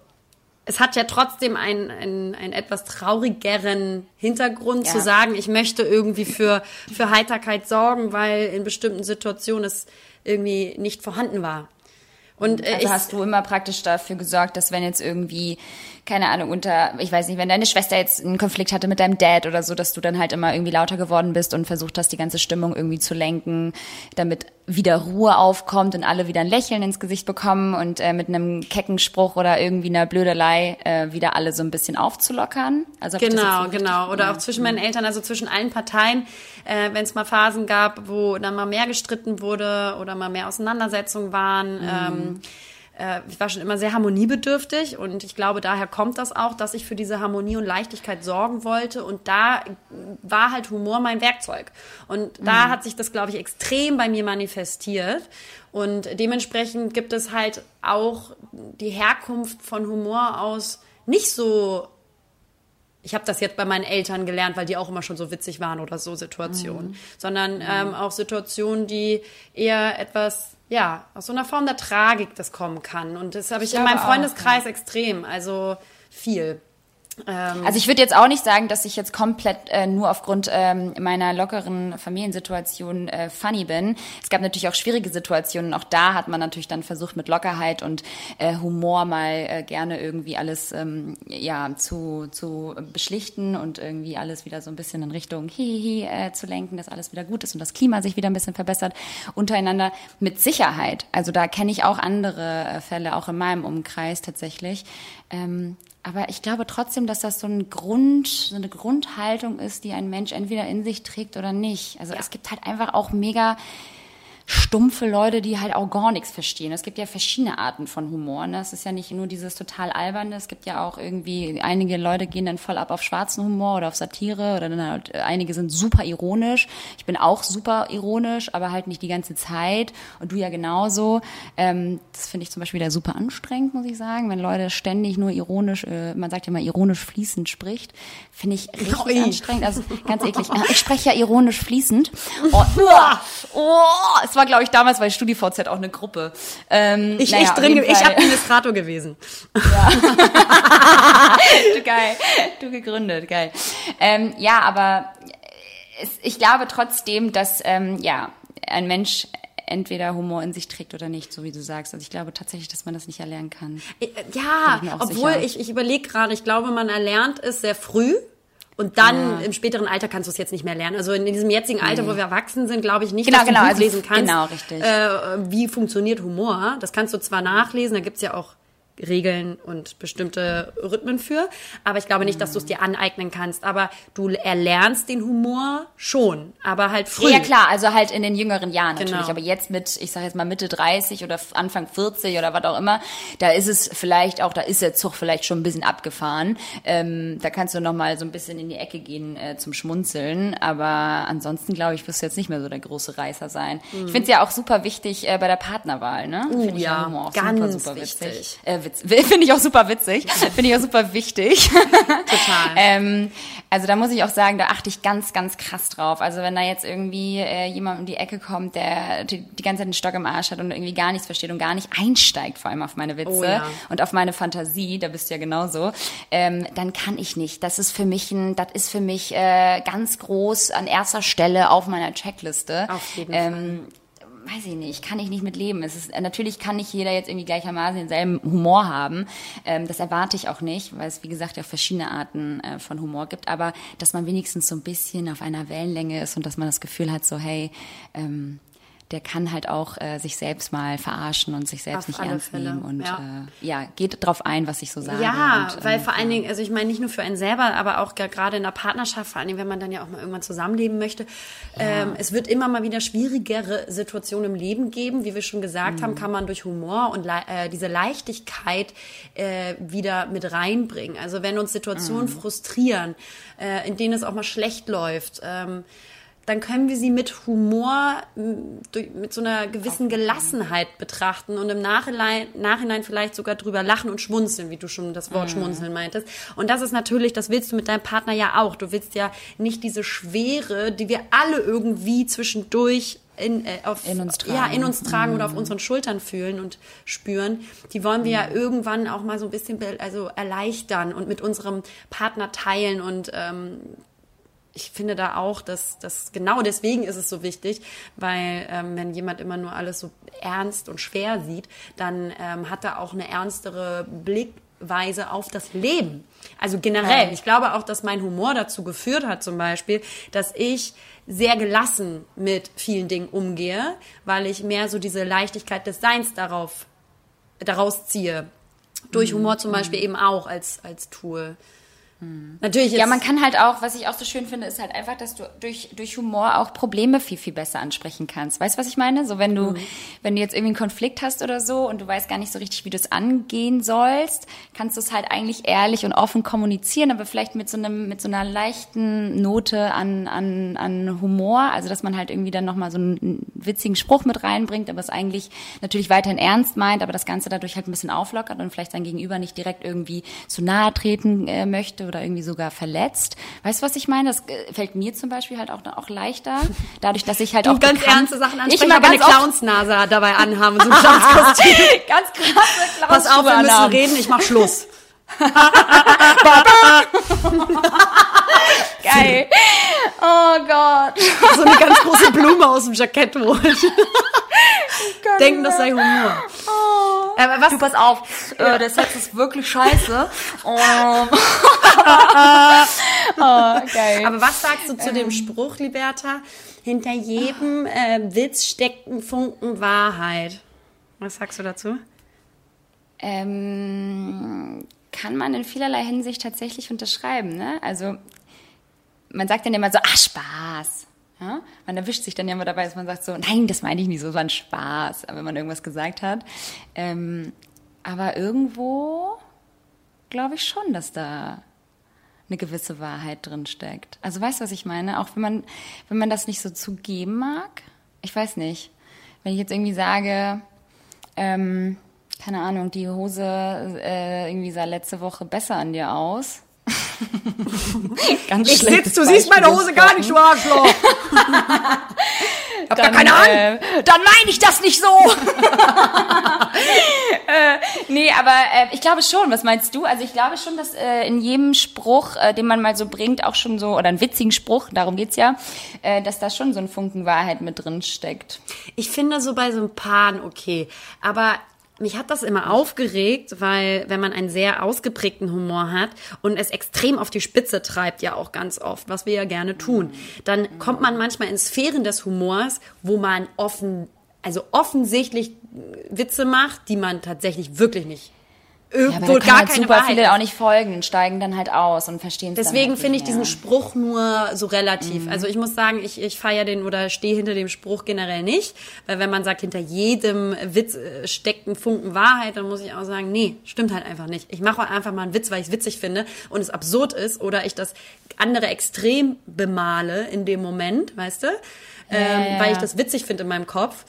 es hat ja trotzdem einen, einen, einen etwas traurigeren Hintergrund ja. zu sagen, ich möchte irgendwie für, für Heiterkeit sorgen, weil in bestimmten Situationen es irgendwie nicht vorhanden war. Und äh, also hast du immer praktisch dafür gesorgt, dass wenn jetzt irgendwie keine Ahnung, unter, ich weiß nicht, wenn deine Schwester jetzt einen Konflikt hatte mit deinem Dad oder so, dass du dann halt immer irgendwie lauter geworden bist und versucht hast, die ganze Stimmung irgendwie zu lenken, damit wieder Ruhe aufkommt und alle wieder ein Lächeln ins Gesicht bekommen und äh, mit einem kecken Spruch oder irgendwie einer Blödelei äh, wieder alle so ein bisschen aufzulockern. Also genau, genau. Oder auch zwischen meinen Eltern, also zwischen allen Parteien, äh, wenn es mal Phasen gab, wo dann mal mehr gestritten wurde oder mal mehr Auseinandersetzungen waren. Mhm. Ähm, äh, ich war schon immer sehr harmoniebedürftig und ich glaube, daher kommt das auch, dass ich für diese Harmonie und Leichtigkeit sorgen wollte und da war halt Humor mein Werkzeug. Und da mhm. hat sich das, glaube ich, extrem bei mir manifestiert und dementsprechend gibt es halt auch die Herkunft von Humor aus nicht so ich habe das jetzt bei meinen Eltern gelernt, weil die auch immer schon so witzig waren oder so Situationen, mhm. sondern ähm, auch Situationen, die eher etwas ja, aus so einer Form der Tragik das kommen kann. Und das habe ich, ich in meinem Freundeskreis auch, ja. extrem, also viel. Ähm, also ich würde jetzt auch nicht sagen, dass ich jetzt komplett äh, nur aufgrund ähm, meiner lockeren Familiensituation äh, funny bin. Es gab natürlich auch schwierige Situationen. Auch da hat man natürlich dann versucht mit Lockerheit und äh, Humor mal äh, gerne irgendwie alles ähm, ja zu zu beschlichten und irgendwie alles wieder so ein bisschen in Richtung Hihi äh, zu lenken, dass alles wieder gut ist und das Klima sich wieder ein bisschen verbessert untereinander. Mit Sicherheit. Also da kenne ich auch andere äh, Fälle, auch in meinem Umkreis tatsächlich. Ähm, aber ich glaube trotzdem, dass das so ein Grund, so eine Grundhaltung ist, die ein Mensch entweder in sich trägt oder nicht. Also ja. es gibt halt einfach auch mega stumpfe Leute, die halt auch gar nichts verstehen. Es gibt ja verschiedene Arten von Humor. Ne? Es ist ja nicht nur dieses total alberne. Es gibt ja auch irgendwie, einige Leute gehen dann voll ab auf schwarzen Humor oder auf Satire oder dann halt, einige sind super ironisch. Ich bin auch super ironisch, aber halt nicht die ganze Zeit. Und du ja genauso. Ähm, das finde ich zum Beispiel wieder super anstrengend, muss ich sagen, wenn Leute ständig nur ironisch, äh, man sagt ja mal ironisch fließend spricht. Finde ich richtig Ui. anstrengend. Also ganz eklig. Ich spreche ja ironisch fließend. Oh, oh, es war, glaube ich, damals bei StudiVZ auch eine Gruppe. Ähm, Ich, naja, ich drin, ich Administrator gewesen. du geil, du gegründet, geil. Ähm, ja, aber es, ich glaube trotzdem, dass ähm, ja ein Mensch entweder Humor in sich trägt oder nicht, so wie du sagst. Also ich glaube tatsächlich, dass man das nicht erlernen kann. Äh, Ja, Bin ich obwohl sicher. ich, ich überlege gerade, ich glaube, man erlernt es sehr früh. Und dann im späteren Alter kannst du es jetzt nicht mehr lernen. Also in diesem jetzigen Alter, wo wir erwachsen sind, glaube ich nicht, Genau, dass du genau, gut also lesen kannst. genau, richtig. Äh, wie funktioniert Humor? Das kannst du zwar nachlesen, da gibt's ja auch Regeln und bestimmte Rhythmen für. Aber ich glaube nicht, dass du es dir aneignen kannst. Aber du erlernst den Humor schon, aber halt früh. Ja, klar, also halt in den jüngeren Jahren natürlich. Genau. Aber jetzt mit, ich sage jetzt mal Mitte 30 oder Anfang 40 oder was auch immer, da ist es vielleicht auch, da ist der Zug vielleicht schon ein bisschen abgefahren. Ähm, da kannst du noch mal so ein bisschen in die Ecke gehen äh, zum Schmunzeln. Aber ansonsten, glaube ich, wirst du jetzt nicht mehr so der große Reißer sein. Ich finde es ja auch super wichtig äh, bei der Partnerwahl, ne? Mhm. ja, Humor auch ganz super, super witzig. wichtig. Äh, witz, finde ich auch super witzig. finde ich auch super wichtig. Total. Ähm, also da muss ich auch sagen, da achte ich ganz, ganz krass drauf. Also wenn da jetzt irgendwie äh, jemand um die Ecke kommt, der die, die ganze Zeit einen Stock im Arsch hat und irgendwie gar nichts versteht und gar nicht einsteigt, vor allem auf meine Witze Oh ja. und auf meine Fantasie, da bist du ja genauso, ähm, dann kann ich nicht. Das ist für mich ein, das ist für mich äh, ganz groß an erster Stelle auf meiner Checkliste. Auf jeden ähm, weiß ich nicht, kann ich nicht mit leben. Es ist, äh, natürlich kann nicht jeder jetzt irgendwie gleichermaßen denselben Humor haben. Ähm, das erwarte ich auch nicht, weil es, wie gesagt, ja verschiedene Arten äh, von Humor gibt. Aber dass man wenigstens so ein bisschen auf einer Wellenlänge ist und dass man das Gefühl hat, so, hey, ähm, der kann halt auch äh, sich selbst mal verarschen und sich selbst Auf nicht ernst Fälle, nehmen und ja. äh, ja, geht drauf ein, was ich so sage. Ja, und, weil ähm, vor allen Dingen, also ich meine nicht nur für einen selber, aber auch ge- gerade in der Partnerschaft, vor allen Dingen, wenn man dann ja auch mal irgendwann zusammenleben möchte, ähm, es wird immer mal wieder schwierigere Situationen im Leben geben. Wie wir schon gesagt Mhm. haben, kann man durch Humor und lei- äh, diese Leichtigkeit äh, wieder mit reinbringen. Also wenn uns Mhm. Situationen frustrieren, äh, in denen es auch mal schlecht läuft, ähm, dann können wir sie mit Humor, mit so einer gewissen Gelassenheit betrachten und im Nachhinein, Nachhinein vielleicht sogar drüber lachen und schmunzeln, wie du schon das Wort schmunzeln meintest. Und das ist natürlich, das willst du mit deinem Partner ja auch. Du willst ja nicht diese Schwere, die wir alle irgendwie zwischendurch in, äh, auf, In uns ja, tragen. in uns tragen oder auf unseren Schultern fühlen und spüren. Die wollen wir ja irgendwann auch mal so ein bisschen also erleichtern und mit unserem Partner teilen und ähm, ich finde da auch, dass das genau deswegen ist es so wichtig, weil ähm, wenn jemand immer nur alles so ernst und schwer sieht, dann ähm, hat er auch eine ernstere Blickweise auf das Leben. Also generell. Ich glaube auch, dass mein Humor dazu geführt hat, zum Beispiel, dass ich sehr gelassen mit vielen Dingen umgehe, weil ich mehr so diese Leichtigkeit des Seins darauf daraus ziehe. Durch Mhm. Humor zum Beispiel eben auch als als Tool. Natürlich jetzt, Ja, man kann halt auch, was ich auch so schön finde, ist halt einfach, dass du durch, durch Humor auch Probleme viel, viel besser ansprechen kannst. Weißt du, was ich meine? So, wenn du, Mhm. wenn du jetzt irgendwie einen Konflikt hast oder so und du weißt gar nicht so richtig, wie du es angehen sollst, kannst du es halt eigentlich ehrlich und offen kommunizieren, aber vielleicht mit so einem, mit so einer leichten Note an, an, an Humor. Also, dass man halt irgendwie dann nochmal so einen witzigen Spruch mit reinbringt, aber es eigentlich natürlich weiterhin ernst meint, aber das Ganze dadurch halt ein bisschen auflockert und vielleicht sein Gegenüber nicht direkt irgendwie zu nahe treten äh, möchte oder irgendwie sogar verletzt. Weißt du, was ich meine? Das äh, fällt mir zum Beispiel halt auch, auch leichter, dadurch, dass ich halt du auch ganz bekannt- ernste Sachen ich ansprechen, immer aber eine Clownsnase dabei anhaben, so ein Clownskostüm. ganz krasse Pass auf, wir müssen reden, ich mach Schluss. Geil. Oh Gott. So eine ganz große Blume aus dem Jackett holt. Denken, das sei Humor. Aber was, Du, pass auf, äh, der Sex ist wirklich scheiße. Oh, oh geil. aber was sagst du zu dem Spruch, Liberta? Hinter jedem äh, Witz steckt ein Funken Wahrheit. Was sagst du dazu? ähm, kann man in vielerlei Hinsicht tatsächlich unterschreiben. Ne? Also man sagt dann immer so, ach Spaß. Ja? Man erwischt sich dann ja immer dabei, dass man sagt so, nein, das meine ich nicht so, war ein Spaß, wenn man irgendwas gesagt hat. Ähm, aber irgendwo glaube ich schon, dass da eine gewisse Wahrheit drin steckt. Also weißt du, was ich meine? Auch wenn man, wenn man das nicht so zugeben mag. Ich weiß nicht. Wenn ich jetzt irgendwie sage, ähm, keine Ahnung, die Hose äh, irgendwie sah letzte Woche besser an dir aus. Ganz ich sitz, du siehst meine Hose gar nicht, du Arschloch. Hab dann, keine Ahnung. Äh, dann meine ich das nicht so. äh, nee, aber äh, ich glaube schon. Was meinst du? Also ich glaube schon, dass äh, in jedem Spruch, äh, den man mal so bringt, auch schon so, oder einen witzigen Spruch, darum geht's ja, äh, dass da schon so ein Funken Wahrheit mit drin steckt. Ich finde so bei so ein Paaren okay. Aber mich hat das immer aufgeregt, weil wenn man einen sehr ausgeprägten Humor hat und es extrem auf die Spitze treibt, ja auch ganz oft, was wir ja gerne tun, dann kommt man manchmal in Sphären des Humors, wo man offen, also offensichtlich Witze macht, die man tatsächlich wirklich nicht irgendwo ja, gar halt keine super Wahrheit viele auch nicht folgen, steigen dann halt aus und verstehen es Deswegen halt finde ich diesen Spruch nur so relativ. Mhm. Also ich muss sagen, ich, ich feiere den oder stehe hinter dem Spruch generell nicht, weil wenn man sagt, hinter jedem Witz äh, steckt ein Funken Wahrheit, dann muss ich auch sagen, nee, stimmt halt einfach nicht. Ich mache einfach mal einen Witz, weil ich es witzig finde und es absurd ist oder ich das andere extrem bemale in dem Moment, weißt du? Ja, ähm, ja. Weil ich das witzig finde in meinem Kopf.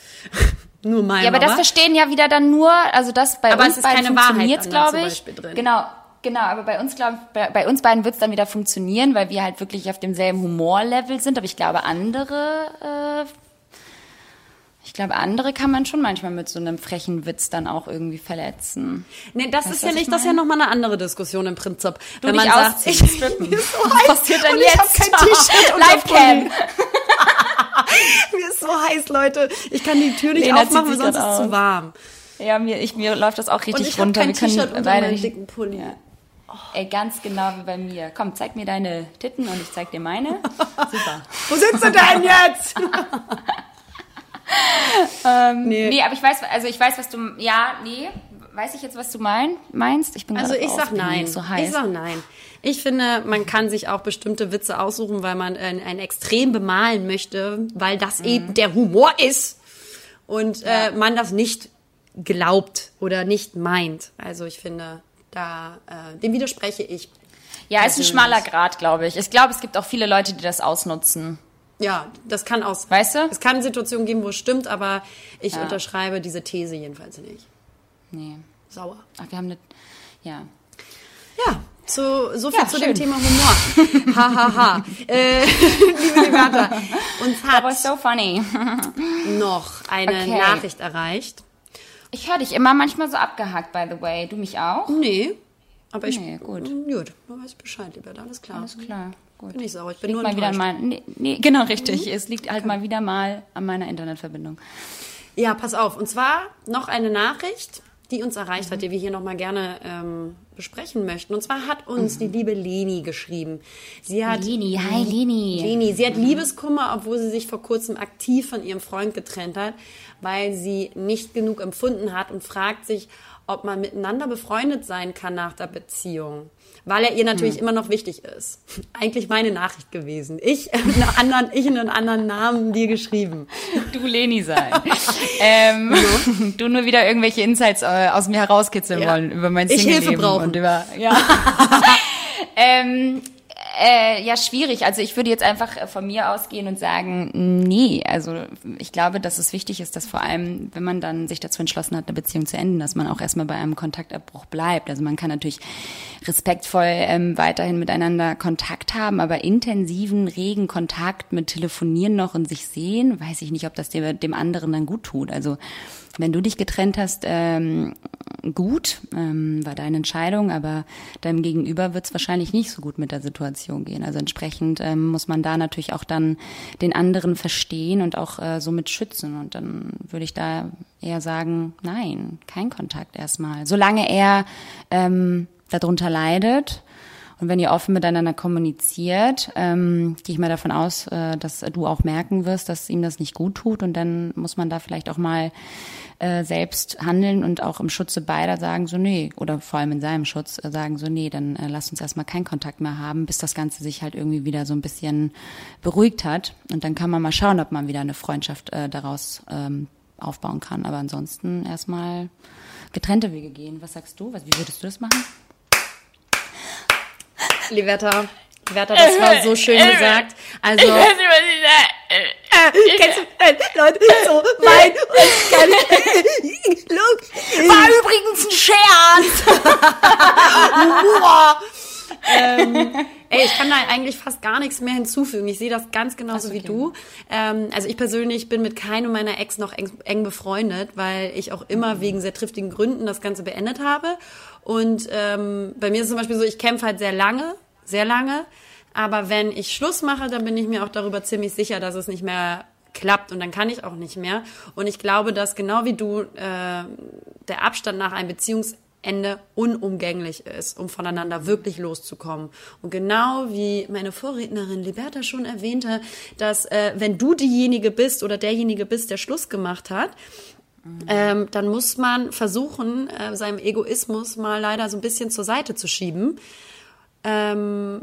Nur mein Ja, aber Mama. das verstehen ja wieder dann nur, also das bei aber uns beiden funktioniert, glaube ich. Genau, genau, aber bei uns glaube bei, bei uns beiden wird es dann wieder funktionieren, weil wir halt wirklich auf demselben Humorlevel sind. Aber ich glaube, andere, äh, ich glaube, andere kann man schon manchmal mit so einem frechen Witz dann auch irgendwie verletzen. Nee, das weißt ist ja nicht, das ist ja nochmal eine andere Diskussion im Prinzip. Du Wenn man sagt, ich, strippen. Was passiert denn jetzt? Ich hab kein T-Shirt Livecam. mir ist so heiß, Leute. Ich kann die Tür nicht Lena aufmachen, sonst ist es zu warm. Ja, mir, ich, mir läuft das auch richtig Und ich runter. Kein Wir können leider nicht. dicken Pulli. Ja. Oh. Ey, ganz genau wie bei mir. Komm, zeig mir deine Titten und ich zeig dir meine. Super. Wo sitzt du denn jetzt? ähm, nee. nee, aber ich weiß, also ich weiß, was du, ja, nee, weiß ich jetzt, was du mein, meinst? Ich bin also ich sag nein. So heiß. Ich sag nein. Ich finde, man kann sich auch bestimmte Witze aussuchen, weil man ein, ein Extrem bemalen möchte, weil das mhm. eben der Humor ist und äh, ja. äh, man das nicht glaubt oder nicht meint. Also ich finde, da äh, dem widerspreche ich. Ja, ist ein schmaler Grad, glaube ich. Ich glaube, es gibt auch viele Leute, die das ausnutzen. Ja, das kann aus. Weißt du? Es kann Situationen geben, wo es stimmt, aber ich ja. unterschreibe diese These jedenfalls nicht. Nee. Sauer. Ach, wir haben eine. Ja. Ja, zu, so viel ja, zu schön. dem Thema Humor. Hahaha. ha, ha. Äh, liebe Liberta, uns hat That was so funny. noch eine okay. Nachricht erreicht. Ich höre dich immer manchmal so abgehackt, by the way. Du mich auch? Nee. Aber ich. Nee, gut. Gut, man weiß Bescheid, Liberta. Alles klar. Alles klar. Gut. Bin ich sauer. Ich bin liegt nur mal wieder mal, nee, nee, Genau, richtig. Mhm. Es liegt halt okay. mal wieder mal an meiner Internetverbindung. Ja, pass auf. Und zwar noch eine Nachricht die uns erreicht hat, die wir hier nochmal gerne ähm, besprechen möchten. Und zwar hat uns mhm. die liebe Leni geschrieben. Sie hat Leni, hi Leni. Leni, sie hat mhm. Liebeskummer, obwohl sie sich vor kurzem aktiv von ihrem Freund getrennt hat, weil sie nicht genug empfunden hat und fragt sich, ob man miteinander befreundet sein kann nach der Beziehung weil er ihr natürlich hm. immer noch wichtig ist. Eigentlich meine Nachricht gewesen. Ich, einen anderen, ich in einen anderen Namen dir geschrieben. Du Leni sein. ähm. Du nur wieder irgendwelche Insights äh, aus mir herauskitzeln ja. wollen über mein Single-Leben und über ja. ähm, äh, ja, schwierig. Also ich würde jetzt einfach äh, von mir ausgehen und sagen, nee. Also ich glaube, dass es wichtig ist, dass vor allem, wenn man dann sich dazu entschlossen hat, eine Beziehung zu enden, dass man auch erstmal bei einem Kontaktabbruch bleibt. Also man kann natürlich respektvoll ähm, weiterhin miteinander Kontakt haben, aber intensiven, regen Kontakt mit Telefonieren noch und sich sehen, weiß ich nicht, ob das dem, dem anderen dann gut tut. Also wenn du dich getrennt hast, ähm, gut, ähm, war deine Entscheidung, aber deinem Gegenüber wird es wahrscheinlich nicht so gut mit der Situation gehen. Also entsprechend ähm, muss man da natürlich auch dann den anderen verstehen und auch äh, somit schützen. Und dann würde ich da eher sagen, nein, kein Kontakt erstmal. Solange er ähm, darunter leidet Und wenn ihr offen miteinander kommuniziert, ähm, gehe ich mal davon aus, äh, dass du auch merken wirst, dass ihm das nicht gut tut. Und dann muss man da vielleicht auch mal äh, selbst handeln und auch im Schutze beider sagen, so nee, oder vor allem in seinem Schutz äh, sagen, so nee, dann äh, lasst uns erstmal keinen Kontakt mehr haben, bis das Ganze sich halt irgendwie wieder so ein bisschen beruhigt hat. Und dann kann man mal schauen, ob man wieder eine Freundschaft äh, daraus ähm, aufbauen kann. Aber ansonsten erstmal getrennte Wege gehen. Was sagst du? Was, wie würdest du das machen? Liberta, Liberta, das war so schön gesagt. Also, Ich weiß nicht, was ich. Kennst du, äh, Leute, so, mein und ganz, look, War übrigens ein Scherz. ähm, ey, ich kann da eigentlich fast gar nichts mehr hinzufügen. Ich sehe das ganz genauso wie du. Ähm, also ich persönlich bin mit keinem meiner Ex noch eng, eng befreundet, weil ich auch immer wegen sehr triftigen Gründen das Ganze beendet habe. Und ähm, bei mir ist es zum Beispiel so, ich kämpfe halt sehr lange, sehr lange. Aber wenn ich Schluss mache, dann bin ich mir auch darüber ziemlich sicher, dass es nicht mehr klappt und dann kann ich auch nicht mehr. Und ich glaube, dass genau wie du äh, der Abstand nach einem Beziehungsende unumgänglich ist, um voneinander wirklich loszukommen. Und genau wie meine Vorrednerin Liberta schon erwähnte, dass äh, wenn du diejenige bist oder derjenige bist, der Schluss gemacht hat, ähm, dann muss man versuchen, äh, seinem Egoismus mal leider so ein bisschen zur Seite zu schieben. Ähm,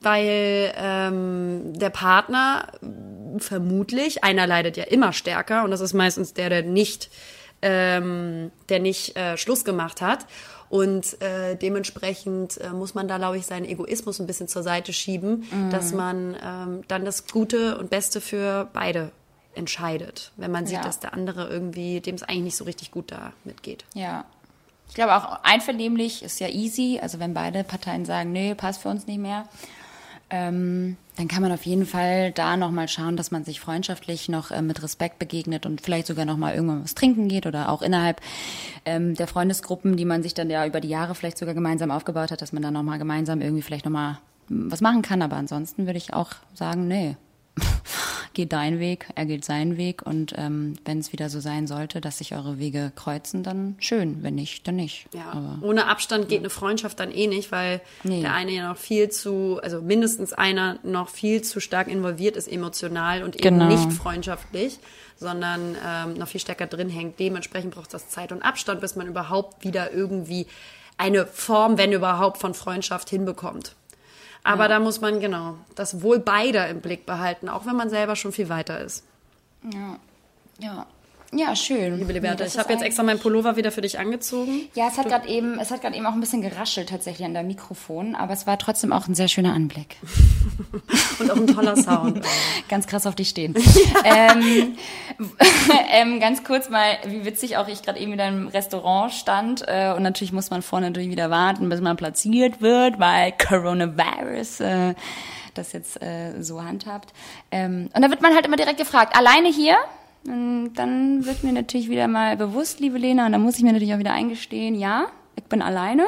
weil ähm, der Partner vermutlich, einer leidet ja immer stärker und das ist meistens der, der nicht, ähm, der nicht äh, Schluss gemacht hat. Und äh, dementsprechend äh, muss man da, glaube ich, seinen Egoismus ein bisschen zur Seite schieben, dass man ähm, dann das Gute und Beste für beide entscheidet, wenn man sieht, Ja. dass der andere irgendwie, dem es eigentlich nicht so richtig gut damit geht. Ja. Ich glaube auch einvernehmlich ist ja easy. Also wenn beide Parteien sagen, nee, passt für uns nicht mehr, ähm, dann kann man auf jeden Fall da nochmal schauen, dass man sich freundschaftlich noch äh, mit Respekt begegnet und vielleicht sogar nochmal irgendwann was trinken geht oder auch innerhalb ähm, der Freundesgruppen, die man sich dann ja über die Jahre vielleicht sogar gemeinsam aufgebaut hat, dass man dann nochmal gemeinsam irgendwie vielleicht nochmal was machen kann. Aber ansonsten würde ich auch sagen, nee, geh deinen Weg, er geht seinen Weg und ähm, wenn es wieder so sein sollte, dass sich eure Wege kreuzen, dann schön, wenn nicht, dann nicht. Ja, Aber ohne Abstand geht eine Freundschaft dann eh nicht, weil Nee. der eine ja noch viel zu, also mindestens einer noch viel zu stark involviert ist emotional und eben Genau. nicht freundschaftlich, sondern ähm, noch viel stärker drin hängt. Dementsprechend braucht das Zeit und Abstand, bis man überhaupt wieder irgendwie eine Form, wenn überhaupt, von Freundschaft hinbekommt. Aber da muss man genau das Wohl beider im Blick behalten, auch wenn man selber schon viel weiter ist. ja, ja, schön. Liebe Liberta, Nee, ich habe jetzt extra meinen Pullover wieder für dich angezogen. Ja, es hat gerade eben, es hat gerade eben auch ein bisschen geraschelt tatsächlich an der Mikrofon, aber es war trotzdem auch ein sehr schöner Anblick. Und auch ein toller Sound. Ganz krass auf dich stehen. ähm, ähm, ganz kurz mal, wie witzig auch ich gerade eben wieder im Restaurant stand äh, und natürlich muss man vorne natürlich wieder warten, bis man platziert wird, weil Coronavirus äh, das jetzt äh, so handhabt. Ähm, und da wird man halt immer direkt gefragt, alleine hier? Und dann wird mir natürlich wieder mal bewusst, liebe Lena, und da muss ich mir natürlich auch wieder eingestehen, ja, ich bin alleine.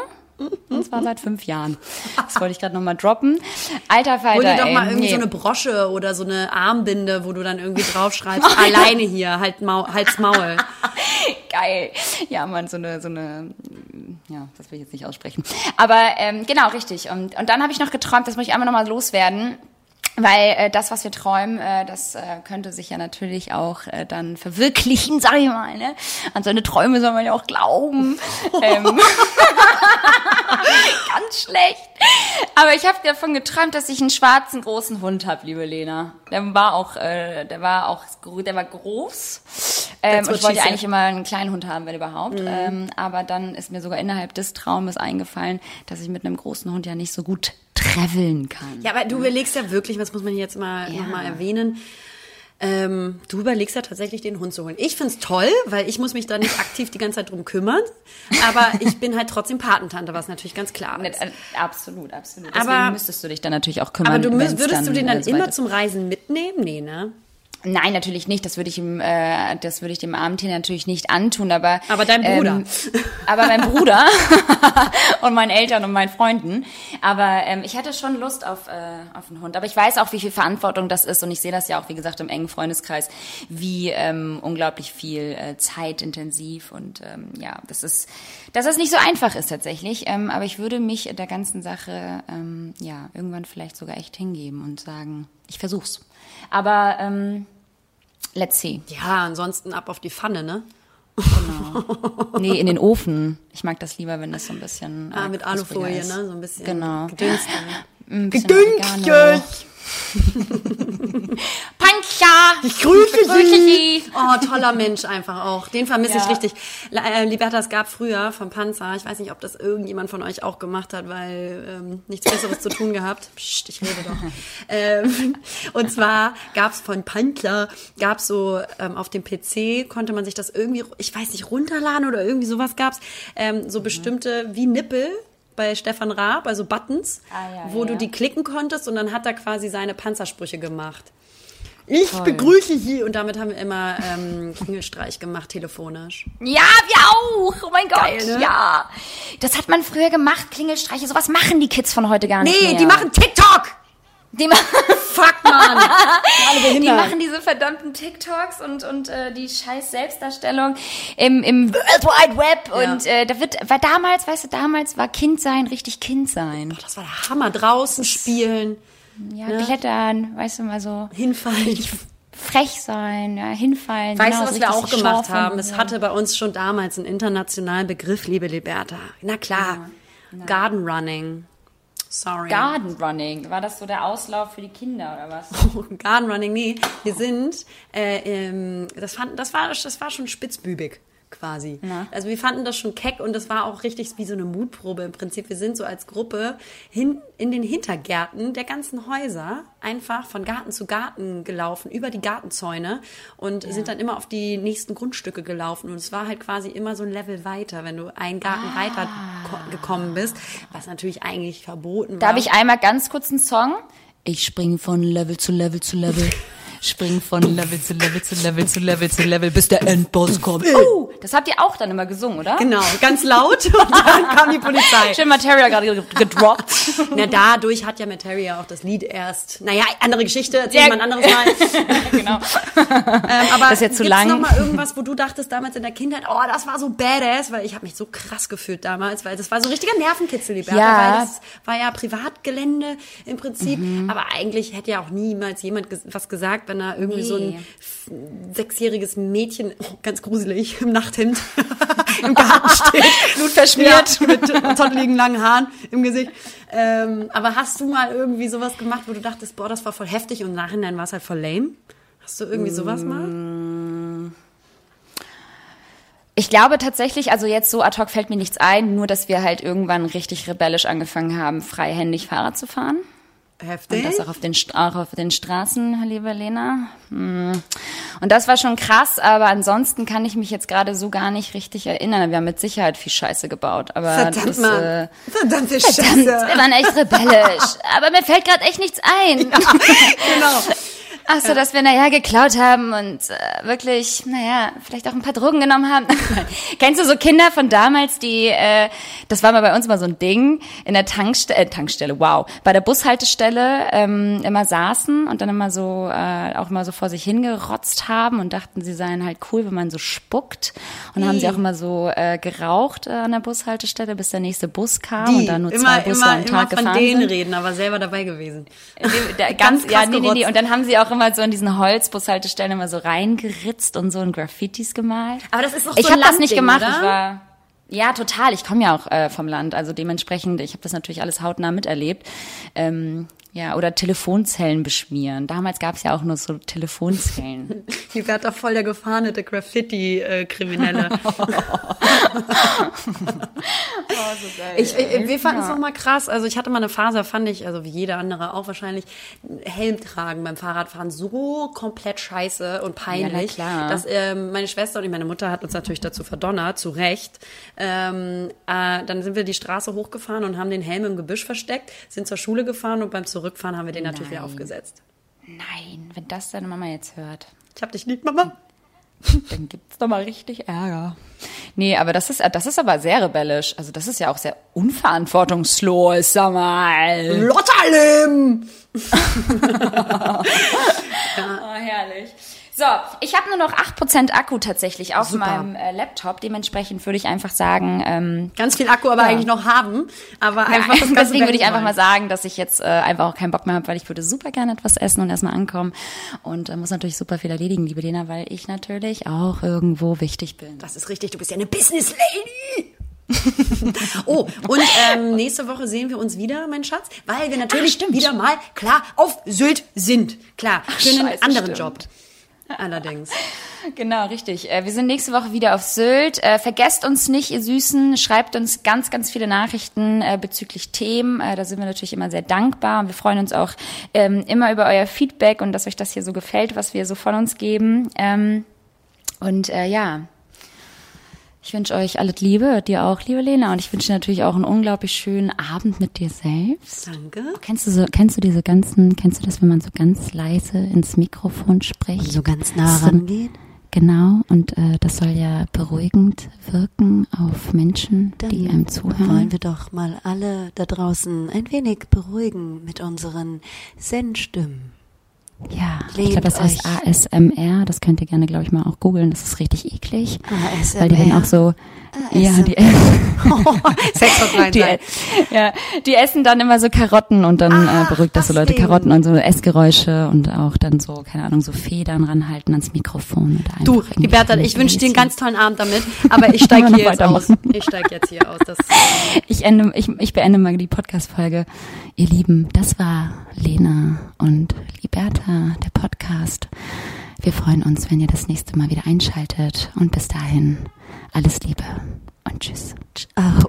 Und zwar seit fünf Jahren. Das wollte ich gerade nochmal droppen. Alter Falter, Hol dir doch ey, mal irgendwie nee. so eine Brosche oder so eine Armbinde, wo du dann irgendwie draufschreibst, alleine hier, halt Mau Hals Maul. Geil. Ja, man, so eine, so eine, ja, das will ich jetzt nicht aussprechen. Aber ähm, genau, richtig. Und, und dann habe ich noch geträumt, das muss ich einmal nochmal loswerden. Weil äh, das, was wir träumen, äh, das äh, könnte sich ja natürlich auch äh, dann verwirklichen, sag ich mal. Ne? An seine Träume soll man ja auch glauben. ähm, ganz schlecht. Aber ich habe davon geträumt, dass ich einen schwarzen großen Hund habe, liebe Lena. Der war auch, äh, der war auch, der war groß. Ähm, und ich wollte eigentlich immer einen kleinen Hund haben, wenn überhaupt. Ähm, aber dann ist mir sogar innerhalb des Traumes eingefallen, dass ich mit einem großen Hund ja nicht so gut traveln kann. Ja, aber du überlegst ja wirklich, was muss man jetzt mal Ja. noch mal erwähnen, ähm, du überlegst ja tatsächlich, den Hund zu holen. Ich find's toll, weil ich muss mich da nicht aktiv die ganze Zeit drum kümmern. Aber ich bin halt trotzdem Patentante, was natürlich ganz klar ist. Äh, Absolut, absolut. Deswegen Aber- müsstest du dich dann natürlich auch kümmern. Aber du müsst, würdest du den dann so immer zum Reisen mitnehmen? Nee, ne? Nein, natürlich nicht. Das würde ich ihm, äh, das würde ich dem armen Tier natürlich nicht antun. Aber Aber dein Bruder. Ähm, aber mein Bruder und meinen Eltern und meinen Freunden. Aber ähm, ich hatte schon Lust auf äh, auf einen Hund. Aber ich weiß auch, wie viel Verantwortung das ist und ich sehe das ja auch, wie gesagt, im engen Freundeskreis, wie ähm, unglaublich viel äh, zeitintensiv und ähm, ja, das ist, dass es nicht so einfach ist tatsächlich. Ähm, aber ich würde mich der ganzen Sache ähm, ja irgendwann vielleicht sogar echt hingeben und sagen, ich versuch's. Aber ähm, let's see. Ja, ansonsten ab auf die Pfanne, ne? Nee, in den Ofen. Ich mag das lieber, wenn das so ein bisschen. Ah, äh, mit Alufolie, ne? So ein bisschen Genau. gedünstet. Ein bisschen Gedünstet. Pancha! Ich grüße Grüße Sie. Sie! Oh, toller Mensch einfach auch. Den vermisse ich Ja. richtig. La- Äh, Liberta, es gab früher vom Panzer, ich weiß nicht, ob das irgendjemand von euch auch gemacht hat, weil ähm, nichts Besseres zu tun gehabt. Psst, ich rede doch. ähm, und zwar gab es von Panzer, gab es so ähm, auf dem PC, konnte man sich das irgendwie, ich weiß nicht, runterladen oder irgendwie sowas gab es, ähm, so bestimmte, wie Nippel, bei Stefan Raab, also Buttons, Ah, ja, wo ja, du die klicken konntest und dann hat er quasi seine Panzersprüche gemacht. Ich begrüße Sie. Und damit haben wir immer ähm, Klingelstreich gemacht, telefonisch. Ja, wir auch! Oh mein Gott, Geil, ne? ja! Das hat man früher gemacht, Klingelstreiche. Sowas machen die Kids von heute gar nicht Nee, mehr. die machen TikTok! Die, Fuck, Mann! die machen diese verdammten TikToks und, und äh, die scheiß Selbstdarstellung im, im World Wide Web. Ja. Und äh, da wird, war damals, weißt du, damals war Kind sein richtig Kind sein. Das war der Hammer. Draußen spielen, Ja, klettern, weißt du, mal so hinfallen. frech sein, ja, hinfallen. Weißt genau, du, was wir auch gemacht haben? Es so. hatte bei uns schon damals einen internationalen Begriff, liebe Liberta. Na klar. Garden Running. Sorry. Garden Running. War das so der Auslauf für die Kinder oder was? Garden Running, nee. Wir sind, äh, ähm, das, fand, das, war, das war schon spitzbübig quasi. Also wir fanden das schon keck und das war auch richtig wie so eine Mutprobe im Prinzip. Wir sind so als Gruppe hin, in den Hintergärten der ganzen Häuser einfach von Garten zu Garten gelaufen, über die Gartenzäune und sind dann immer auf die nächsten Grundstücke gelaufen und es war halt quasi immer so ein Level weiter, wenn du einen Garten weiter ko- gekommen bist, was natürlich eigentlich verboten war. Darf ich einmal ganz kurz einen Song? Ich spring von Level zu Level zu Level. Spring von Level zu Level zu Level zu Level zu Level, bis der Endboss kommt. Oh, das habt ihr auch dann immer gesungen, oder? Genau, ganz laut und dann kam die Polizei. Schön Materia gerade ge- gedroppt. Na, dadurch hat ja Materia auch das Lied erst. Naja, andere Geschichte, erzähl Ja. mal ein anderes Mal. genau. ähm, aber Das ist jetzt zu gibt's lang. noch mal irgendwas, wo du dachtest damals in der Kindheit, oh, das war so badass, weil ich habe mich so krass gefühlt damals, weil das war so ein richtiger Nervenkitzel, die Bertha, Ja. weil das war ja Privatgelände im Prinzip, Mhm. aber eigentlich hätte ja auch niemals jemand was gesagt, wenn da irgendwie so ein Nee. sechsjähriges Mädchen, oh, ganz gruselig, im Nachthemd im Garten steht. Blut verschmiert. Ja, mit zotteligen langen Haaren im Gesicht. Ähm, aber hast du mal irgendwie sowas gemacht, wo du dachtest, boah, das war voll heftig und im Nachhinein war es halt voll lame? Hast du irgendwie sowas mal? Ich glaube tatsächlich, also jetzt so ad hoc fällt mir nichts ein, nur dass wir halt irgendwann richtig rebellisch angefangen haben, freihändig Fahrrad zu fahren. Heftig? Und das auch auf den, auch auf den Straßen, liebe Lena. Hm. Und das war schon krass, aber ansonsten kann ich mich jetzt gerade so gar nicht richtig erinnern. Wir haben mit Sicherheit viel Scheiße gebaut. Aber Verdammt, das, Mann. Äh, Verdammte verdammt, wir Scheiße. waren echt rebellisch. aber mir fällt gerade echt nichts ein. Genau. Ach so, dass wir, naja, geklaut haben und äh, wirklich, naja, vielleicht auch ein paar Drogen genommen haben. Kennst du so Kinder von damals, die, äh, das war mal bei uns mal so ein Ding, in der Tankstelle, äh, Tankstelle, wow, bei der Bushaltestelle ähm, immer saßen und dann immer so, äh, auch immer so vor sich hingerotzt haben und dachten, sie seien halt cool, wenn man so spuckt. Und dann haben sie auch immer so äh, geraucht äh, an der Bushaltestelle, bis der nächste Bus kam Die, und dann nur zwei immer, Busse immer, am immer Tag von gefahren denen sind. reden, aber selber dabei gewesen. Die- da- Ganz ganz, ja, nee, nee, nee. Und dann haben sie auch immer so in diesen Holzbushaltestellen immer so reingeritzt und so in Graffitis gemalt. Aber das ist doch ich so ein habe das nicht gemacht. oder? Ich war ja total. Ich komme ja auch äh, vom Land, also dementsprechend. Ich habe das natürlich alles hautnah miterlebt. Ähm, ja, oder Telefonzellen beschmieren. Damals gab es ja auch nur so Telefonzellen. Die wird da voll der gefahnete Graffiti-Kriminelle. Ich, ich, wir fanden es noch mal krass. Also ich hatte mal eine Phase, da fand ich, also wie jeder andere auch wahrscheinlich, Helm tragen beim Fahrradfahren so komplett scheiße und peinlich, Ja, dass ähm, meine Schwester und meine Mutter hat uns natürlich dazu verdonnert, zu Recht. Ähm, äh, dann sind wir die Straße hochgefahren und haben den Helm im Gebüsch versteckt, sind zur Schule gefahren und beim Zurückfahren haben wir den natürlich wieder aufgesetzt. Nein, wenn das deine Mama jetzt hört, Ich hab dich lieb, Mama. dann gibt's doch mal richtig Ärger. Nee, aber das ist, das ist aber sehr rebellisch. Also das ist ja auch sehr unverantwortungslos, sag mal. Lotterlim! Oh, herrlich. So, ich habe nur noch 8% Akku tatsächlich auf meinem äh, Laptop. Dementsprechend würde ich einfach sagen, ähm, Ganz viel Akku aber eigentlich noch haben. Aber einfach Ganze deswegen würde ich einfach mal sagen, dass ich jetzt äh, einfach auch keinen Bock mehr habe, weil ich würde super gerne etwas essen und erstmal ankommen. Und äh, muss natürlich super viel erledigen, liebe Lena, weil ich natürlich auch irgendwo wichtig bin. Das ist richtig, du bist ja eine Business Lady. oh, und ähm, nächste Woche sehen wir uns wieder, mein Schatz, weil wir natürlich stimmt. wieder mal klar auf Sylt sind. Klar, für einen scheiße, anderen stimmt. Job. Allerdings. Genau, richtig. Äh, wir sind nächste Woche wieder auf Sylt. Äh, vergesst uns nicht, ihr Süßen. Schreibt uns ganz, ganz viele Nachrichten äh, bezüglich Themen. Da sind wir natürlich immer sehr dankbar. Und wir freuen uns auch ähm, immer über euer Feedback und dass euch das hier so gefällt, was wir so von uns geben. Ähm, und ja, ich wünsche euch alles Liebe, dir auch, liebe Lena. Und ich wünsche dir natürlich auch einen unglaublich schönen Abend mit dir selbst. Danke. Kennst du so, kennst du diese ganzen, kennst du das, wenn man so ganz leise ins Mikrofon spricht? So ganz nah rangeht. Genau, und äh, das soll ja beruhigend wirken auf Menschen, die einem zuhören. wollen wir doch mal alle da draußen ein wenig beruhigen mit unseren Zen-Stimmen. Ja, ich Lehnt glaube, das heißt. ASMR. Das könnt ihr gerne, glaube ich, mal auch googeln. Das ist richtig eklig. ASMR. Weil die dann auch so, ja, die, meinen die, ja, die essen dann immer so Karotten und dann äh, beruhigt das so Leute deswegen. Karotten und so Essgeräusche und auch dann so, keine Ahnung, so Federn ranhalten ans Mikrofon. Oder Du, Bertha, ich wünsche dir einen ganz tollen Abend damit, aber ich steige hier jetzt aus. Ich steige jetzt hier aus. Das, Ich, ende, ich, ich beende mal die Podcast-Folge. Ihr Lieben, das war Lena und Liberta, der Podcast. Wir freuen uns, wenn ihr das nächste Mal wieder einschaltet. Und bis dahin, alles Liebe und Tschüss. Ciao.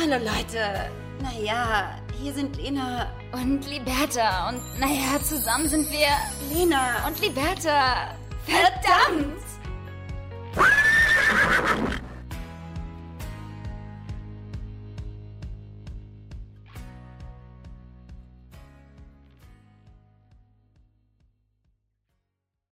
Hallo Leute. Naja, hier sind Lena und Liberta. Und naja, zusammen sind wir Lena und Liberta. Verdammt!